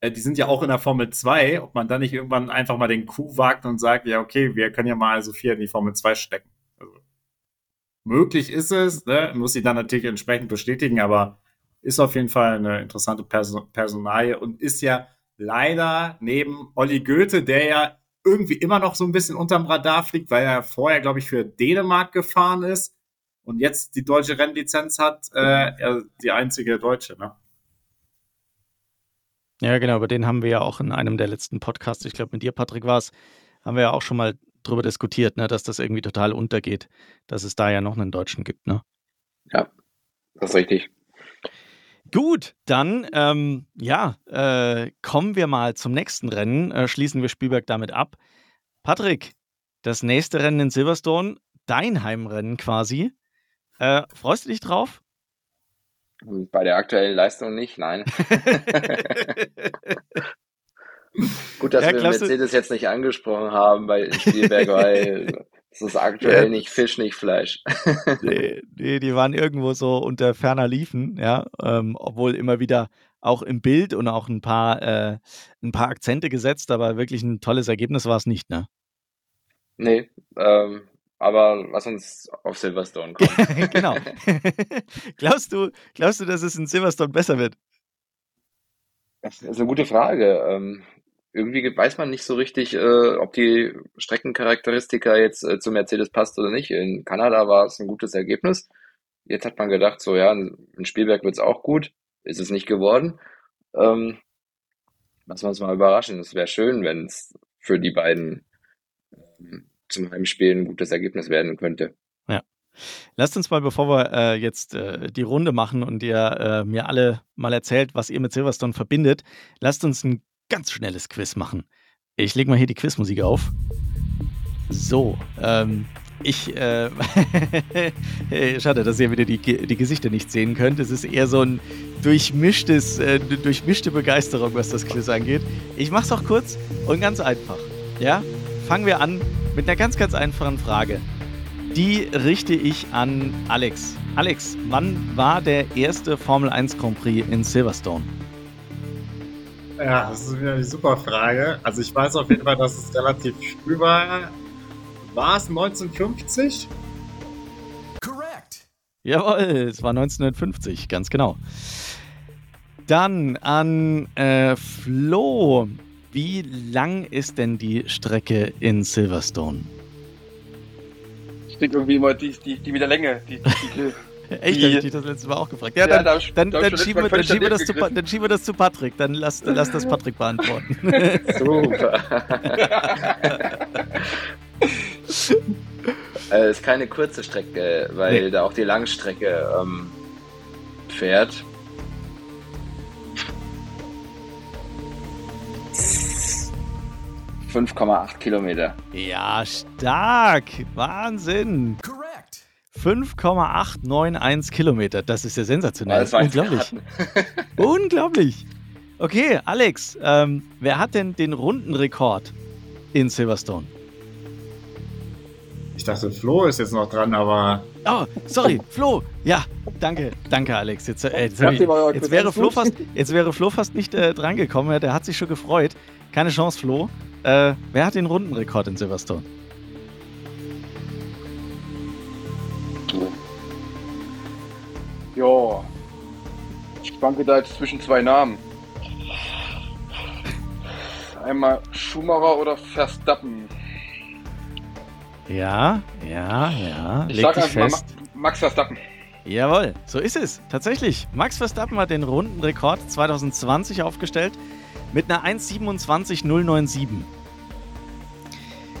Äh, die sind ja auch in der Formel 2, ob man dann nicht irgendwann einfach mal den Coup wagt und sagt, ja, okay, wir können ja mal Sophia in die Formel 2 stecken. Also, möglich ist es, ne? muss sie dann natürlich entsprechend bestätigen, aber ist auf jeden Fall eine interessante Person Personalie und ist ja leider neben Olli Goethe, der ja irgendwie immer noch so ein bisschen unterm Radar fliegt, weil er vorher, glaube ich, für Dänemark gefahren ist und jetzt die deutsche Rennlizenz hat, äh, er die einzige Deutsche, ne? Ja, genau, über den haben wir ja auch in einem der letzten Podcasts, ich glaube mit dir, Patrick, war es, haben wir ja auch schon mal drüber diskutiert, ne, dass das irgendwie total untergeht, dass es da ja noch einen Deutschen gibt, ne? Ja, das ist richtig. Gut, dann ähm, ja, äh, kommen wir mal zum nächsten Rennen. Äh, schließen wir Spielberg damit ab. Patrick, das nächste Rennen in Silverstone, dein Heimrennen quasi. Äh, freust du dich drauf? Bei der aktuellen Leistung nicht, nein. Gut, dass ja, wir Mercedes jetzt nicht angesprochen haben bei Spielberg, weil es ist aktuell ja. nicht Fisch, nicht Fleisch. nee, nee, die waren irgendwo so unter ferner Liefen, ja, ähm, obwohl immer wieder auch im Bild und auch ein paar, äh, ein paar Akzente gesetzt, aber wirklich ein tolles Ergebnis war es nicht, ne? Nee, ähm, aber lass uns auf Silverstone kommen. genau. glaubst, du, glaubst du, dass es in Silverstone besser wird? Das ist eine gute Frage. Ähm, irgendwie weiß man nicht so richtig, äh, ob die Streckencharakteristika jetzt äh, zu Mercedes passt oder nicht. In Kanada war es ein gutes Ergebnis. Jetzt hat man gedacht, so ja, in Spielberg wird es auch gut. Ist es nicht geworden. Ähm, lassen wir uns mal überraschen. Es wäre schön, wenn es für die beiden ähm, zum Heimspiel ein gutes Ergebnis werden könnte. Ja. Lasst uns mal, bevor wir äh, jetzt äh, die Runde machen und ihr äh, mir alle mal erzählt, was ihr mit Silverstone verbindet, lasst uns ein ganz schnelles Quiz machen. Ich lege mal hier die Quizmusik auf. So, ähm, ich, äh, schade, dass ihr wieder die, die Gesichter nicht sehen könnt. Es ist eher so ein durchmischtes, äh, durchmischte Begeisterung, was das Quiz angeht. Ich mach's auch kurz und ganz einfach. Ja, fangen wir an mit einer ganz, ganz einfachen Frage. Die richte ich an Alex. Alex, wann war der erste Formel 1 Grand Prix in Silverstone? Ja, das ist wieder eine super Frage. Also ich weiß auf jeden Fall, dass es relativ früh war. War es 1950? Correct. Jawohl, es war 1950, ganz genau. Dann an äh, Flo. Wie lang ist denn die Strecke in Silverstone? Ich denke irgendwie immer die, die, die mit der Länge. Die, die, Echt, habe ich dich das letzte Mal auch gefragt. Ja, dann, ja, dann, dann, dann, schieben, wir, dann, schieben wir das zu, dann schieben wir das zu Patrick. Dann lass, lass das Patrick beantworten. Super. äh, ist keine kurze Strecke, weil nee. da auch die Langstrecke ähm, fährt. 5,8 Kilometer. Ja, stark. Wahnsinn. Correct. 5,891 Kilometer. Das ist ja sensationell. Das Unglaublich. Unglaublich. Okay, Alex, ähm, wer hat denn den Rundenrekord in Silverstone? Ich dachte, Flo ist jetzt noch dran, aber. Oh, sorry, Flo. Ja, danke, danke, Alex. Jetzt, äh, jetzt, ich, jetzt wäre, Flo fast, jetzt wäre Flo fast nicht äh, drangekommen. Der hat sich schon gefreut. Keine Chance, Flo. Äh, wer hat den Rundenrekord in Silverstone? Ja, ich schwanke da jetzt zwischen zwei Namen. Einmal Schumacher oder Verstappen. Ja, ja, ja. Ich Leg sag dich fest. Max Verstappen. Jawohl, so ist es. Tatsächlich. Max Verstappen hat den Rundenrekord 2020 aufgestellt mit einer 1,27097.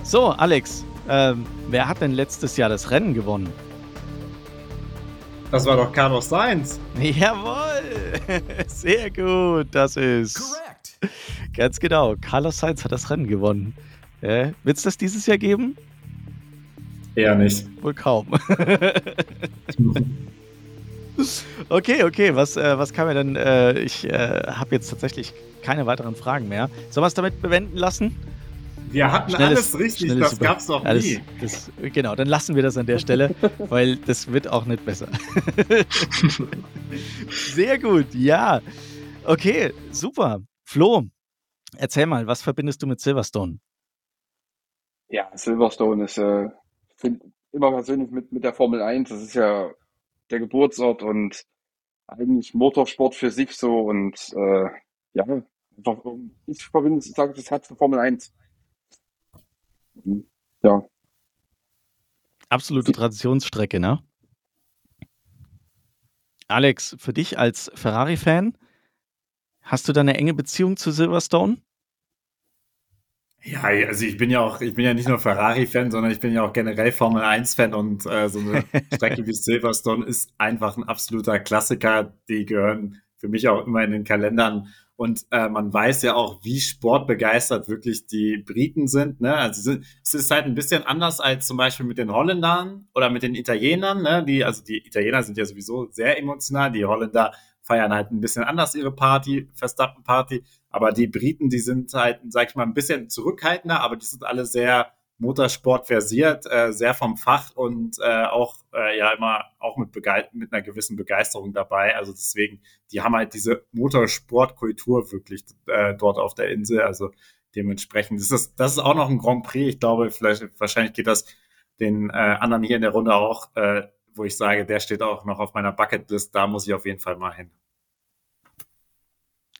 So, Alex, ähm, wer hat denn letztes Jahr das Rennen gewonnen? Das war doch Carlos Sainz. Jawohl, sehr gut, das ist. Correct. Ganz genau, Carlos Sainz hat das Rennen gewonnen. Äh, Wird es das dieses Jahr geben? Eher nicht. Wohl kaum. okay, okay, was, äh, was kann mir denn. Äh, ich äh, habe jetzt tatsächlich keine weiteren Fragen mehr. Sollen wir es damit bewenden lassen? Wir hatten schnelles, alles richtig, das gab es doch alles, nie. Das, genau, dann lassen wir das an der Stelle, weil das wird auch nicht besser. Sehr gut, ja. Okay, super. Flo, erzähl mal, was verbindest du mit Silverstone? Ja, Silverstone ist äh, immer persönlich mit, mit der Formel 1. Das ist ja der Geburtsort und eigentlich Motorsport für sich so und äh, ja, ich verbinde, sage das Herz der Formel 1. Ja. Absolute Traditionsstrecke, ne? Alex, für dich als Ferrari-Fan, hast du da eine enge Beziehung zu Silverstone? Ja, also ich bin ja auch, ich bin ja nicht nur Ferrari-Fan, sondern ich bin ja auch generell Formel 1-Fan und äh, so eine Strecke wie Silverstone ist einfach ein absoluter Klassiker. Die gehören für mich auch immer in den Kalendern und äh, man weiß ja auch, wie sportbegeistert wirklich die Briten sind. Ne? Also es ist halt ein bisschen anders als zum Beispiel mit den Holländern oder mit den Italienern. Ne? Die, also die Italiener sind ja sowieso sehr emotional. Die Holländer feiern halt ein bisschen anders ihre Party, Verstappen-Party. Aber die Briten, die sind halt, sag ich mal, ein bisschen zurückhaltender, aber die sind alle sehr Motorsport versiert, äh, sehr vom Fach und äh, auch äh, ja immer auch mit, mit einer gewissen Begeisterung dabei. Also deswegen, die haben halt diese Motorsportkultur wirklich äh, dort auf der Insel. Also dementsprechend ist das, das ist auch noch ein Grand Prix. Ich glaube, vielleicht wahrscheinlich geht das den äh, anderen hier in der Runde auch, äh, wo ich sage, der steht auch noch auf meiner Bucketlist. Da muss ich auf jeden Fall mal hin.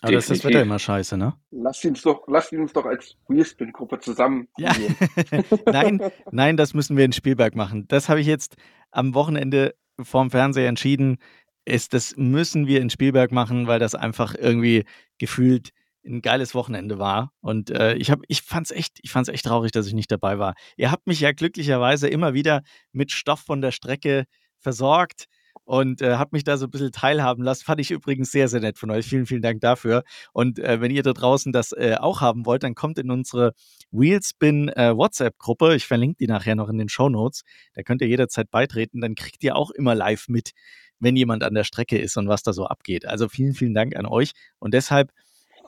Aber das ist das Wetter immer scheiße, ne? Lass ihn doch, lass ihn uns doch als Wheelspin-Gruppe zusammen. Ja. nein, nein, das müssen wir in Spielberg machen. Das habe ich jetzt am Wochenende vorm Fernseher entschieden. Ist, das müssen wir in Spielberg machen, weil das einfach irgendwie gefühlt ein geiles Wochenende war. Und äh, ich habe, ich fand's echt, ich fand's echt traurig, dass ich nicht dabei war. Ihr habt mich ja glücklicherweise immer wieder mit Stoff von der Strecke versorgt und äh, habe mich da so ein bisschen teilhaben lassen. Fand ich übrigens sehr, sehr nett von euch. Vielen, vielen Dank dafür. Und äh, wenn ihr da draußen das äh, auch haben wollt, dann kommt in unsere Wheelspin äh, WhatsApp-Gruppe. Ich verlinke die nachher noch in den Show Notes. Da könnt ihr jederzeit beitreten. Dann kriegt ihr auch immer live mit, wenn jemand an der Strecke ist und was da so abgeht. Also vielen, vielen Dank an euch. Und deshalb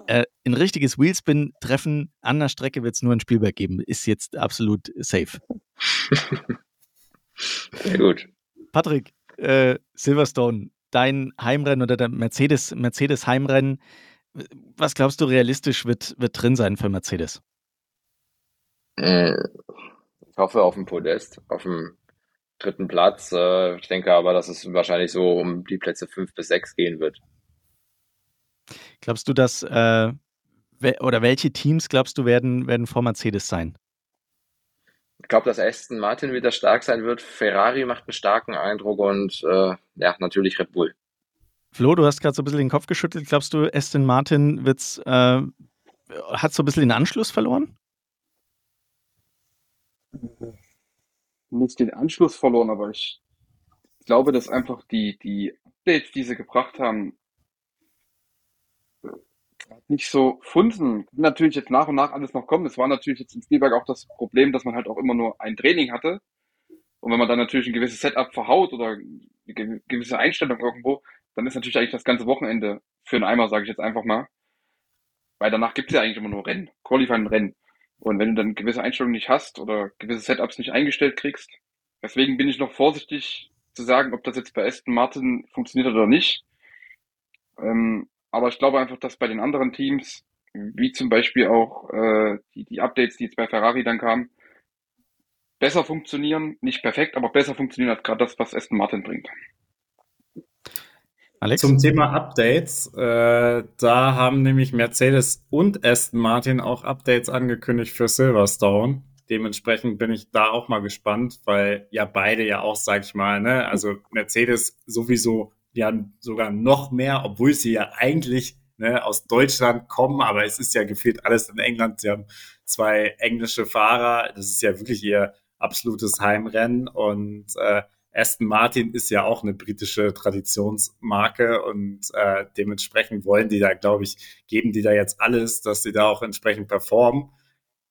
äh, ein richtiges Wheelspin-Treffen an der Strecke wird es nur in Spielberg geben. Ist jetzt absolut safe. Sehr gut. Patrick, äh, Silverstone, dein Heimrennen oder der Mercedes, Mercedes Heimrennen, was glaubst du realistisch wird, wird drin sein für Mercedes? Äh, ich hoffe auf dem Podest, auf dem dritten Platz. Äh, ich denke aber, dass es wahrscheinlich so um die Plätze fünf bis sechs gehen wird. Glaubst du, dass oder welche Teams glaubst du werden, werden vor Mercedes sein? Ich glaube, dass Aston Martin wieder stark sein wird. Ferrari macht einen starken Eindruck und äh, ja, natürlich Red Bull. Flo, du hast gerade so ein bisschen den Kopf geschüttelt. Glaubst du, Aston Martin wird's, äh, hat so ein bisschen den Anschluss verloren? Nicht den Anschluss verloren, aber ich glaube, dass einfach die, die Updates, die sie gebracht haben, nicht so funzen. Natürlich jetzt nach und nach alles noch kommen. Es war natürlich jetzt im Spielberg auch das Problem, dass man halt auch immer nur ein Training hatte. Und wenn man dann natürlich ein gewisses Setup verhaut oder eine gewisse Einstellung irgendwo, dann ist natürlich eigentlich das ganze Wochenende für einen Eimer, sage ich jetzt einfach mal. Weil danach gibt es ja eigentlich immer nur Rennen, Qualifying Rennen. Und wenn du dann gewisse Einstellungen nicht hast oder gewisse Setups nicht eingestellt kriegst, deswegen bin ich noch vorsichtig zu sagen, ob das jetzt bei Aston Martin funktioniert oder nicht. Ähm, aber ich glaube einfach, dass bei den anderen Teams, wie zum Beispiel auch äh, die, die Updates, die jetzt bei Ferrari dann kamen, besser funktionieren. Nicht perfekt, aber besser funktionieren als gerade das, was Aston Martin bringt. Alex? Zum Thema Updates, äh, da haben nämlich Mercedes und Aston Martin auch Updates angekündigt für Silverstone. Dementsprechend bin ich da auch mal gespannt, weil ja beide ja auch, sag ich mal, ne, also Mercedes sowieso ja sogar noch mehr, obwohl sie ja eigentlich ne, aus Deutschland kommen, aber es ist ja gefühlt alles in England. Sie haben zwei englische Fahrer, das ist ja wirklich ihr absolutes Heimrennen. Und äh, Aston Martin ist ja auch eine britische Traditionsmarke. Und äh, dementsprechend wollen die da, glaube ich, geben die da jetzt alles, dass sie da auch entsprechend performen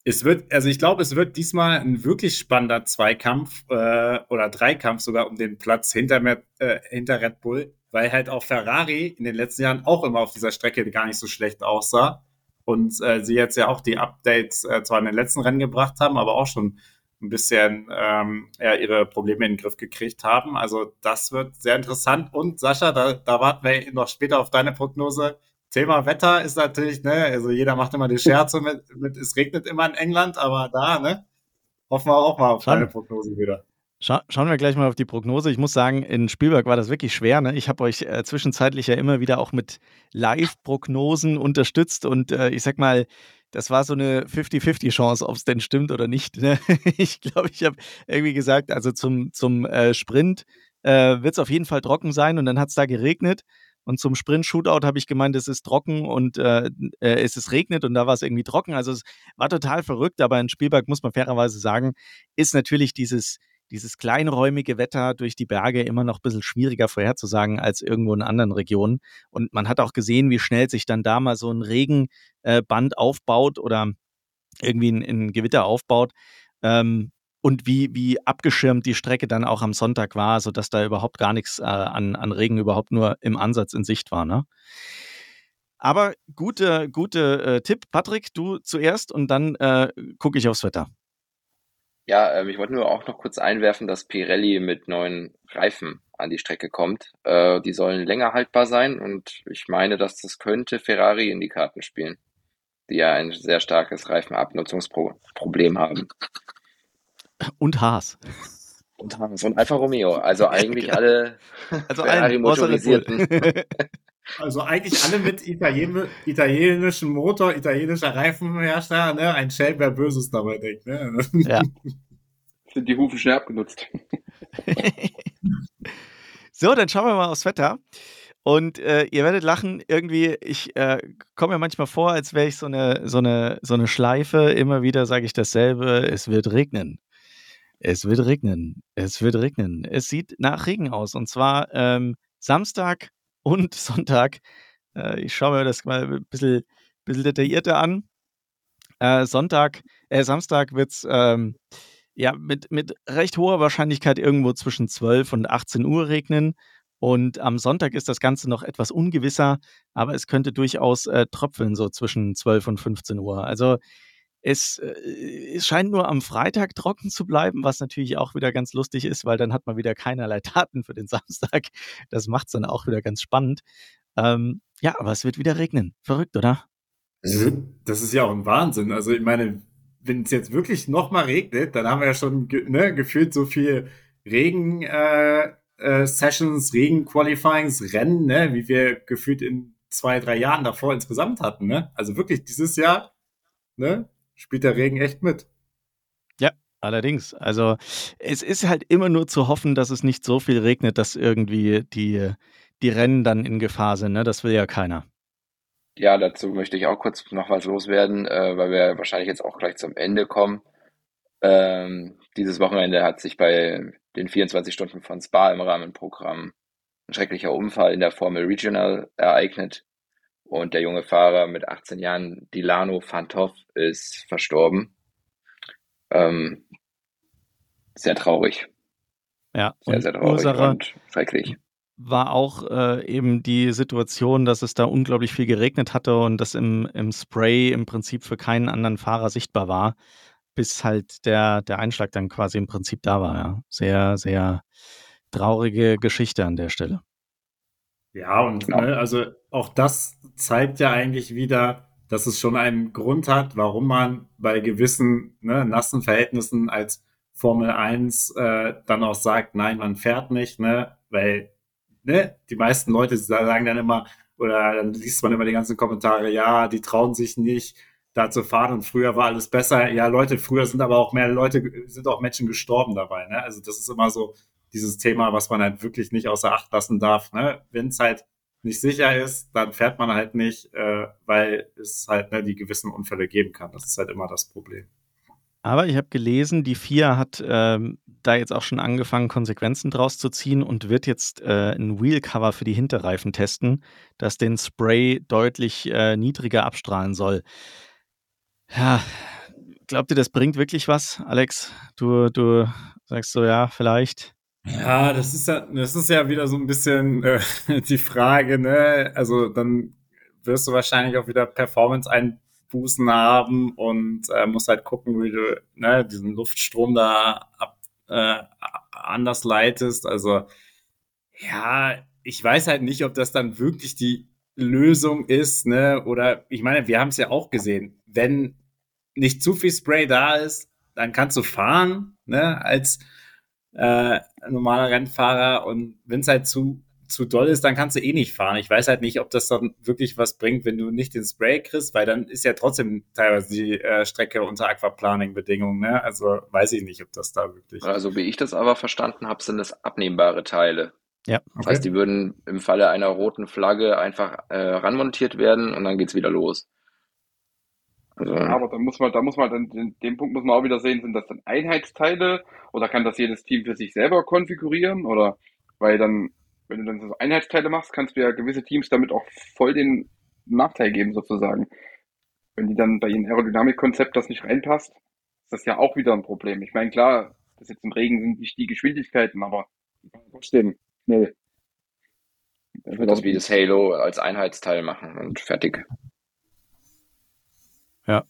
es wird, also ich glaube, es wird diesmal ein wirklich spannender Zweikampf äh, oder Dreikampf sogar um den Platz hinter, äh, hinter Red Bull, weil halt auch Ferrari in den letzten Jahren auch immer auf dieser Strecke gar nicht so schlecht aussah. Und äh, sie jetzt ja auch die Updates äh, zwar in den letzten Rennen gebracht haben, aber auch schon ein bisschen ähm, ihre Probleme in den Griff gekriegt haben. Also das wird sehr interessant. Und Sascha, da, da warten wir noch später auf deine Prognose. Thema Wetter ist natürlich, ne, also jeder macht immer die Scherze mit, mit es regnet immer in England, aber da, ne, hoffen wir auch mal auf deine Prognose wieder. Scha schauen wir gleich mal auf die Prognose. Ich muss sagen, in Spielberg war das wirklich schwer. Ne? Ich habe euch äh, zwischenzeitlich ja immer wieder auch mit Live-Prognosen unterstützt und äh, ich sag mal, das war so eine 50-50-Chance, ob es denn stimmt oder nicht. Ne? Ich glaube, ich habe irgendwie gesagt, also zum, zum äh, Sprint äh, wird es auf jeden Fall trocken sein und dann hat es da geregnet. Und zum Sprint-Shootout habe ich gemeint, es ist trocken und äh, äh, es ist regnet und da war es irgendwie trocken. Also es war total verrückt, aber in Spielberg muss man fairerweise sagen, ist natürlich dieses, dieses kleinräumige Wetter durch die Berge immer noch ein bisschen schwieriger vorherzusagen als irgendwo in anderen Regionen. Und man hat auch gesehen, wie schnell sich dann da mal so ein Regenband aufbaut oder irgendwie ein, ein Gewitter aufbaut. Ähm, und wie, wie abgeschirmt die Strecke dann auch am Sonntag war, sodass da überhaupt gar nichts äh, an, an Regen überhaupt nur im Ansatz in Sicht war. Ne? Aber gute, gute äh, Tipp. Patrick, du zuerst und dann äh, gucke ich aufs Wetter. Ja, ähm, ich wollte nur auch noch kurz einwerfen, dass Pirelli mit neuen Reifen an die Strecke kommt. Äh, die sollen länger haltbar sein und ich meine, dass das könnte Ferrari in die Karten spielen, die ja ein sehr starkes Reifenabnutzungsproblem haben. Und Haas. Und Haas und Alfa Romeo. Also eigentlich ja. alle also motorisierten. Also eigentlich alle mit Italien, italienischem Motor, italienischer Reifenhersteller, ne? Ein Shell, wer Böses dabei denkt, ne? Ja. Sind die Hufen schnell abgenutzt. so, dann schauen wir mal aufs Wetter. Und äh, ihr werdet lachen, irgendwie, ich äh, komme mir manchmal vor, als wäre ich so eine, so, eine, so eine Schleife. Immer wieder sage ich dasselbe, es wird regnen. Es wird regnen. Es wird regnen. Es sieht nach Regen aus. Und zwar ähm, Samstag und Sonntag. Äh, ich schaue mir das mal ein bisschen, bisschen detaillierter an. Äh, Sonntag, äh, Samstag wird es ähm, ja, mit, mit recht hoher Wahrscheinlichkeit irgendwo zwischen 12 und 18 Uhr regnen. Und am Sonntag ist das Ganze noch etwas ungewisser, aber es könnte durchaus äh, tröpfeln, so zwischen 12 und 15 Uhr. Also es, äh, es scheint nur am Freitag trocken zu bleiben, was natürlich auch wieder ganz lustig ist, weil dann hat man wieder keinerlei Daten für den Samstag. Das macht es dann auch wieder ganz spannend. Ähm, ja, aber es wird wieder regnen. Verrückt, oder? Das ist ja auch ein Wahnsinn. Also ich meine, wenn es jetzt wirklich nochmal regnet, dann haben wir ja schon ne, gefühlt so viel Regen äh, äh, Sessions, Regen Qualifyings, Rennen, ne, wie wir gefühlt in zwei, drei Jahren davor insgesamt hatten. Ne? Also wirklich dieses Jahr ne, spielt der Regen echt mit. Ja, allerdings. Also es ist halt immer nur zu hoffen, dass es nicht so viel regnet, dass irgendwie die, die Rennen dann in Gefahr sind. Ne? Das will ja keiner. Ja, dazu möchte ich auch kurz noch was loswerden, äh, weil wir wahrscheinlich jetzt auch gleich zum Ende kommen. Ähm, dieses Wochenende hat sich bei den 24 Stunden von Spa im Rahmenprogramm ein schrecklicher Unfall in der Formel Regional ereignet. Und der junge Fahrer mit 18 Jahren, Dilano Fantov, ist verstorben. Ähm, sehr traurig. Ja, sehr, sehr traurig Ursache und schrecklich. War auch äh, eben die Situation, dass es da unglaublich viel geregnet hatte und das im, im Spray im Prinzip für keinen anderen Fahrer sichtbar war, bis halt der, der Einschlag dann quasi im Prinzip da war. Ja. Sehr, sehr traurige Geschichte an der Stelle. Ja, und genau. ne, also auch das zeigt ja eigentlich wieder, dass es schon einen Grund hat, warum man bei gewissen ne, nassen Verhältnissen als Formel 1 äh, dann auch sagt, nein, man fährt nicht, ne, weil ne, die meisten Leute sagen dann immer, oder dann liest man immer die ganzen Kommentare, ja, die trauen sich nicht, da zu fahren und früher war alles besser. Ja, Leute, früher sind aber auch mehr Leute, sind auch Menschen gestorben dabei, ne? Also das ist immer so, dieses Thema, was man halt wirklich nicht außer Acht lassen darf. Ne? Wenn es halt nicht sicher ist, dann fährt man halt nicht, äh, weil es halt ne, die gewissen Unfälle geben kann. Das ist halt immer das Problem. Aber ich habe gelesen, die FIA hat ähm, da jetzt auch schon angefangen, Konsequenzen draus zu ziehen und wird jetzt äh, ein Wheelcover für die Hinterreifen testen, das den Spray deutlich äh, niedriger abstrahlen soll. Ja, glaubt ihr, das bringt wirklich was, Alex? Du, du sagst so, ja, vielleicht. Ja, das ist ja, das ist ja wieder so ein bisschen äh, die Frage, ne? Also dann wirst du wahrscheinlich auch wieder Performance-Einbußen haben und äh, musst halt gucken, wie du ne, diesen Luftstrom da ab, äh, anders leitest. Also ja, ich weiß halt nicht, ob das dann wirklich die Lösung ist, ne? Oder ich meine, wir haben es ja auch gesehen, wenn nicht zu viel Spray da ist, dann kannst du fahren, ne? Als äh, normaler Rennfahrer und wenn es halt zu zu doll ist, dann kannst du eh nicht fahren. Ich weiß halt nicht, ob das dann wirklich was bringt, wenn du nicht den Spray kriegst, weil dann ist ja trotzdem teilweise die äh, Strecke unter Aquaplaning-Bedingungen. Ne? Also weiß ich nicht, ob das da wirklich. Also wie ich das aber verstanden habe, sind das abnehmbare Teile. Ja. Okay. Das heißt, die würden im Falle einer roten Flagge einfach äh, ranmontiert werden und dann geht's wieder los. Also, aber da muss man, da muss man dann, den, den Punkt muss man auch wieder sehen, sind das dann Einheitsteile oder kann das jedes Team für sich selber konfigurieren oder, weil dann, wenn du dann so Einheitsteile machst, kannst du ja gewisse Teams damit auch voll den Nachteil geben sozusagen. Wenn die dann bei ihrem Aerodynamikkonzept das nicht reinpasst, ist das ja auch wieder ein Problem. Ich meine, klar, das jetzt im Regen sind nicht die Geschwindigkeiten, aber trotzdem schnell. Ich würde das wie das Halo als Einheitsteil machen und fertig. Ja.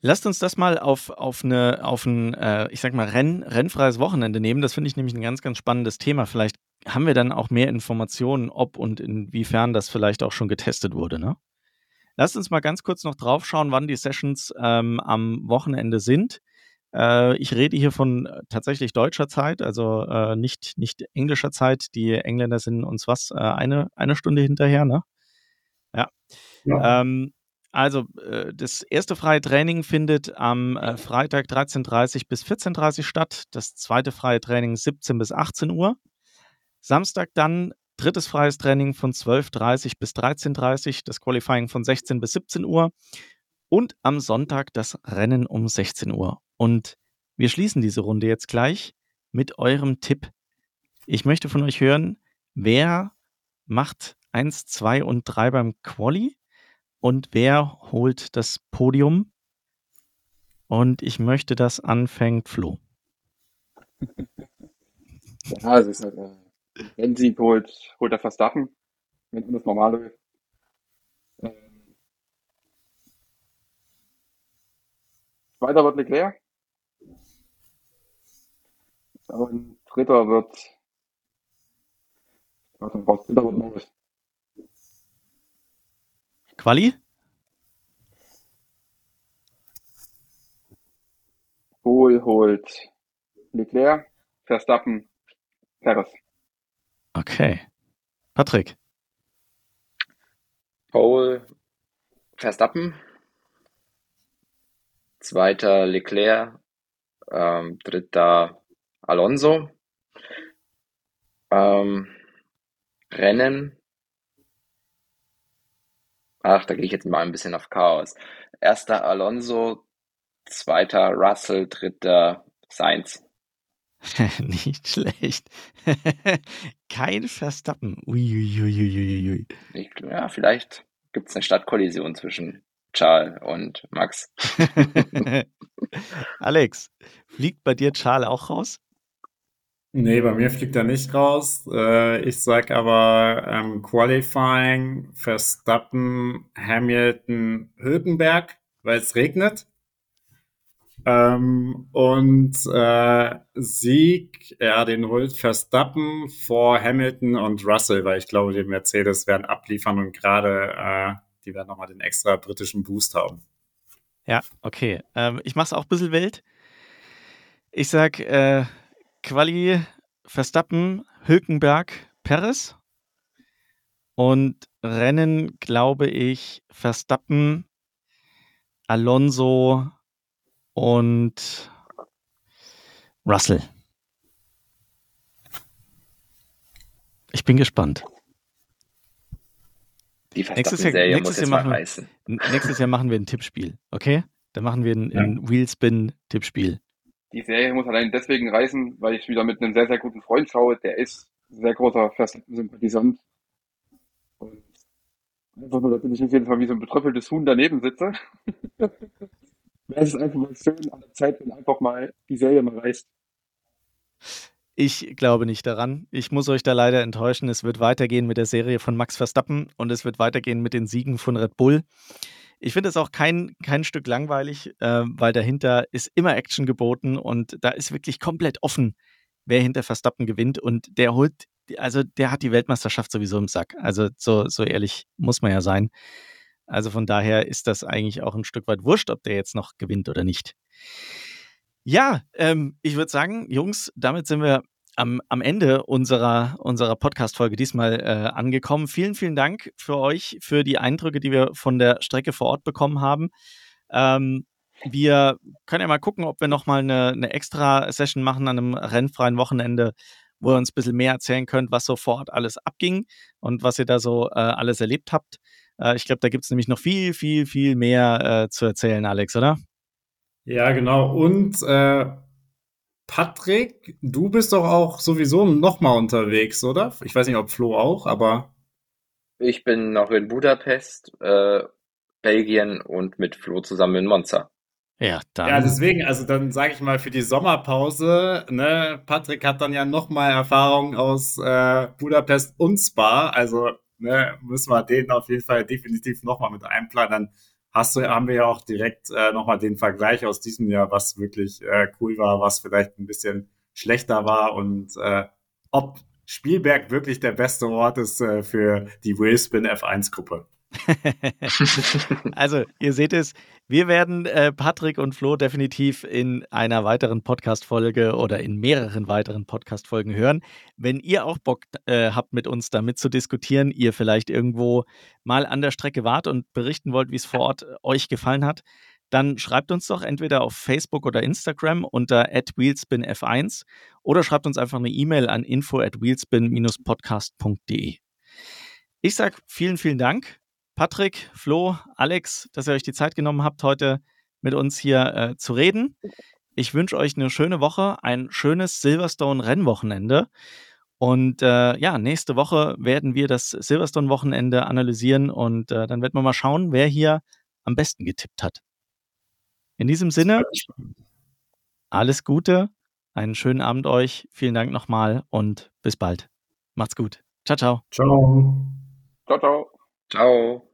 Lasst uns das mal auf, auf, eine, auf ein, äh, ich sag mal, Renn, rennfreies Wochenende nehmen. Das finde ich nämlich ein ganz, ganz spannendes Thema. Vielleicht haben wir dann auch mehr Informationen, ob und inwiefern das vielleicht auch schon getestet wurde. Ne? Lasst uns mal ganz kurz noch drauf schauen, wann die Sessions ähm, am Wochenende sind. Äh, ich rede hier von äh, tatsächlich deutscher Zeit, also äh, nicht, nicht englischer Zeit. Die Engländer sind uns was, äh, eine, eine Stunde hinterher, ne? Ja. ja. Ähm, also, äh, das erste freie Training findet am äh, Freitag 13.30 bis 14.30 statt. Das zweite freie Training 17 bis 18 Uhr. Samstag dann drittes freies Training von 12.30 bis 13.30 das Qualifying von 16 bis 17 Uhr. Und am Sonntag das Rennen um 16 Uhr. Und wir schließen diese Runde jetzt gleich mit eurem Tipp. Ich möchte von euch hören, wer macht 1, 2 und 3 beim Quali? Und wer holt das Podium? Und ich möchte, dass anfängt Flo. Ja, es ist halt, äh, wenn Sieg holt, holt er Verstappen, wenn alles normal läuft. Ähm, zweiter wird Leclerc. Und dritter wird, was dritter wird Norris. Quali? Kohl holt Leclerc, Verstappen, Perez. Okay. Patrick. Pole Verstappen, zweiter Leclerc, ähm, dritter Alonso. Ähm, Rennen. Ach, da gehe ich jetzt mal ein bisschen auf Chaos. Erster Alonso, zweiter Russell, dritter Sainz. Nicht schlecht. Kein Verstappen. Uiuiuiuiui. Ich, ja, vielleicht gibt es eine Stadtkollision zwischen Charles und Max. Alex, fliegt bei dir Charles auch raus? Nee, bei mir fliegt er nicht raus. Äh, ich sag aber ähm, Qualifying, Verstappen, Hamilton, Hülkenberg, weil es regnet. Ähm, und äh, Sieg, ja, den holt Verstappen vor Hamilton und Russell, weil ich glaube, die Mercedes werden abliefern und gerade äh, die werden nochmal den extra britischen Boost haben. Ja, okay. Ähm, ich mache es auch ein bisschen wild. Ich sag äh, Quali Verstappen, Hülkenberg, Perez. Und Rennen, glaube ich, Verstappen, Alonso und Russell. Ich bin gespannt. Die nächstes Jahr, nächstes, Jahr machen, nächstes Jahr machen wir ein Tippspiel, okay? Dann machen wir ein, ja. ein Wheelspin-Tippspiel. Die Serie muss allein deswegen reißen, weil ich wieder mit einem sehr, sehr guten Freund schaue. Der ist sehr großer Verstappen-Sympathisant. Und einfach nur, da bin ich auf jeden Fall wie so ein betröpfeltes Huhn daneben sitze. Es einfach mal schön an der Zeit, wenn einfach mal die Serie mal reißt. Ich glaube nicht daran. Ich muss euch da leider enttäuschen. Es wird weitergehen mit der Serie von Max Verstappen und es wird weitergehen mit den Siegen von Red Bull. Ich finde es auch kein, kein Stück langweilig, äh, weil dahinter ist immer Action geboten und da ist wirklich komplett offen, wer hinter Verstappen gewinnt und der holt, also der hat die Weltmeisterschaft sowieso im Sack. Also so, so ehrlich muss man ja sein. Also von daher ist das eigentlich auch ein Stück weit wurscht, ob der jetzt noch gewinnt oder nicht. Ja, ähm, ich würde sagen, Jungs, damit sind wir am, am Ende unserer, unserer Podcast-Folge diesmal äh, angekommen. Vielen, vielen Dank für euch, für die Eindrücke, die wir von der Strecke vor Ort bekommen haben. Ähm, wir können ja mal gucken, ob wir nochmal eine, eine extra Session machen an einem rennfreien Wochenende, wo ihr uns ein bisschen mehr erzählen könnt, was so vor Ort alles abging und was ihr da so äh, alles erlebt habt. Äh, ich glaube, da gibt es nämlich noch viel, viel, viel mehr äh, zu erzählen, Alex, oder? Ja, genau. Und äh, Patrick, du bist doch auch sowieso nochmal unterwegs, oder? Ich weiß nicht, ob Flo auch, aber. Ich bin noch in Budapest, äh, Belgien und mit Flo zusammen in Monza. Ja, dann. Ja, deswegen, also dann sage ich mal für die Sommerpause, ne, Patrick hat dann ja nochmal Erfahrung aus äh, Budapest und Spa, also ne, müssen wir den auf jeden Fall definitiv nochmal mit einplanen. Dann hast du, haben wir ja auch direkt äh, nochmal den Vergleich aus diesem Jahr, was wirklich äh, cool war, was vielleicht ein bisschen schlechter war und äh, ob Spielberg wirklich der beste Ort ist äh, für die Wheelspin F1-Gruppe. also, ihr seht es, wir werden äh, Patrick und Flo definitiv in einer weiteren Podcast-Folge oder in mehreren weiteren Podcast-Folgen hören. Wenn ihr auch Bock äh, habt, mit uns damit zu diskutieren, ihr vielleicht irgendwo mal an der Strecke wart und berichten wollt, wie es vor Ort äh, euch gefallen hat, dann schreibt uns doch entweder auf Facebook oder Instagram unter wheelspinf1 oder schreibt uns einfach eine E-Mail an info at wheelspin-podcast.de. Ich sage vielen, vielen Dank Patrick, Flo, Alex, dass ihr euch die Zeit genommen habt, heute mit uns hier äh, zu reden. Ich wünsche euch eine schöne Woche, ein schönes Silverstone-Rennwochenende. Und äh, ja, nächste Woche werden wir das Silverstone-Wochenende analysieren und äh, dann werden wir mal schauen, wer hier am besten getippt hat. In diesem Sinne, alles Gute, einen schönen Abend euch. Vielen Dank nochmal und bis bald. Macht's gut. Ciao, ciao. Ciao. Ciao, ciao. Ciao.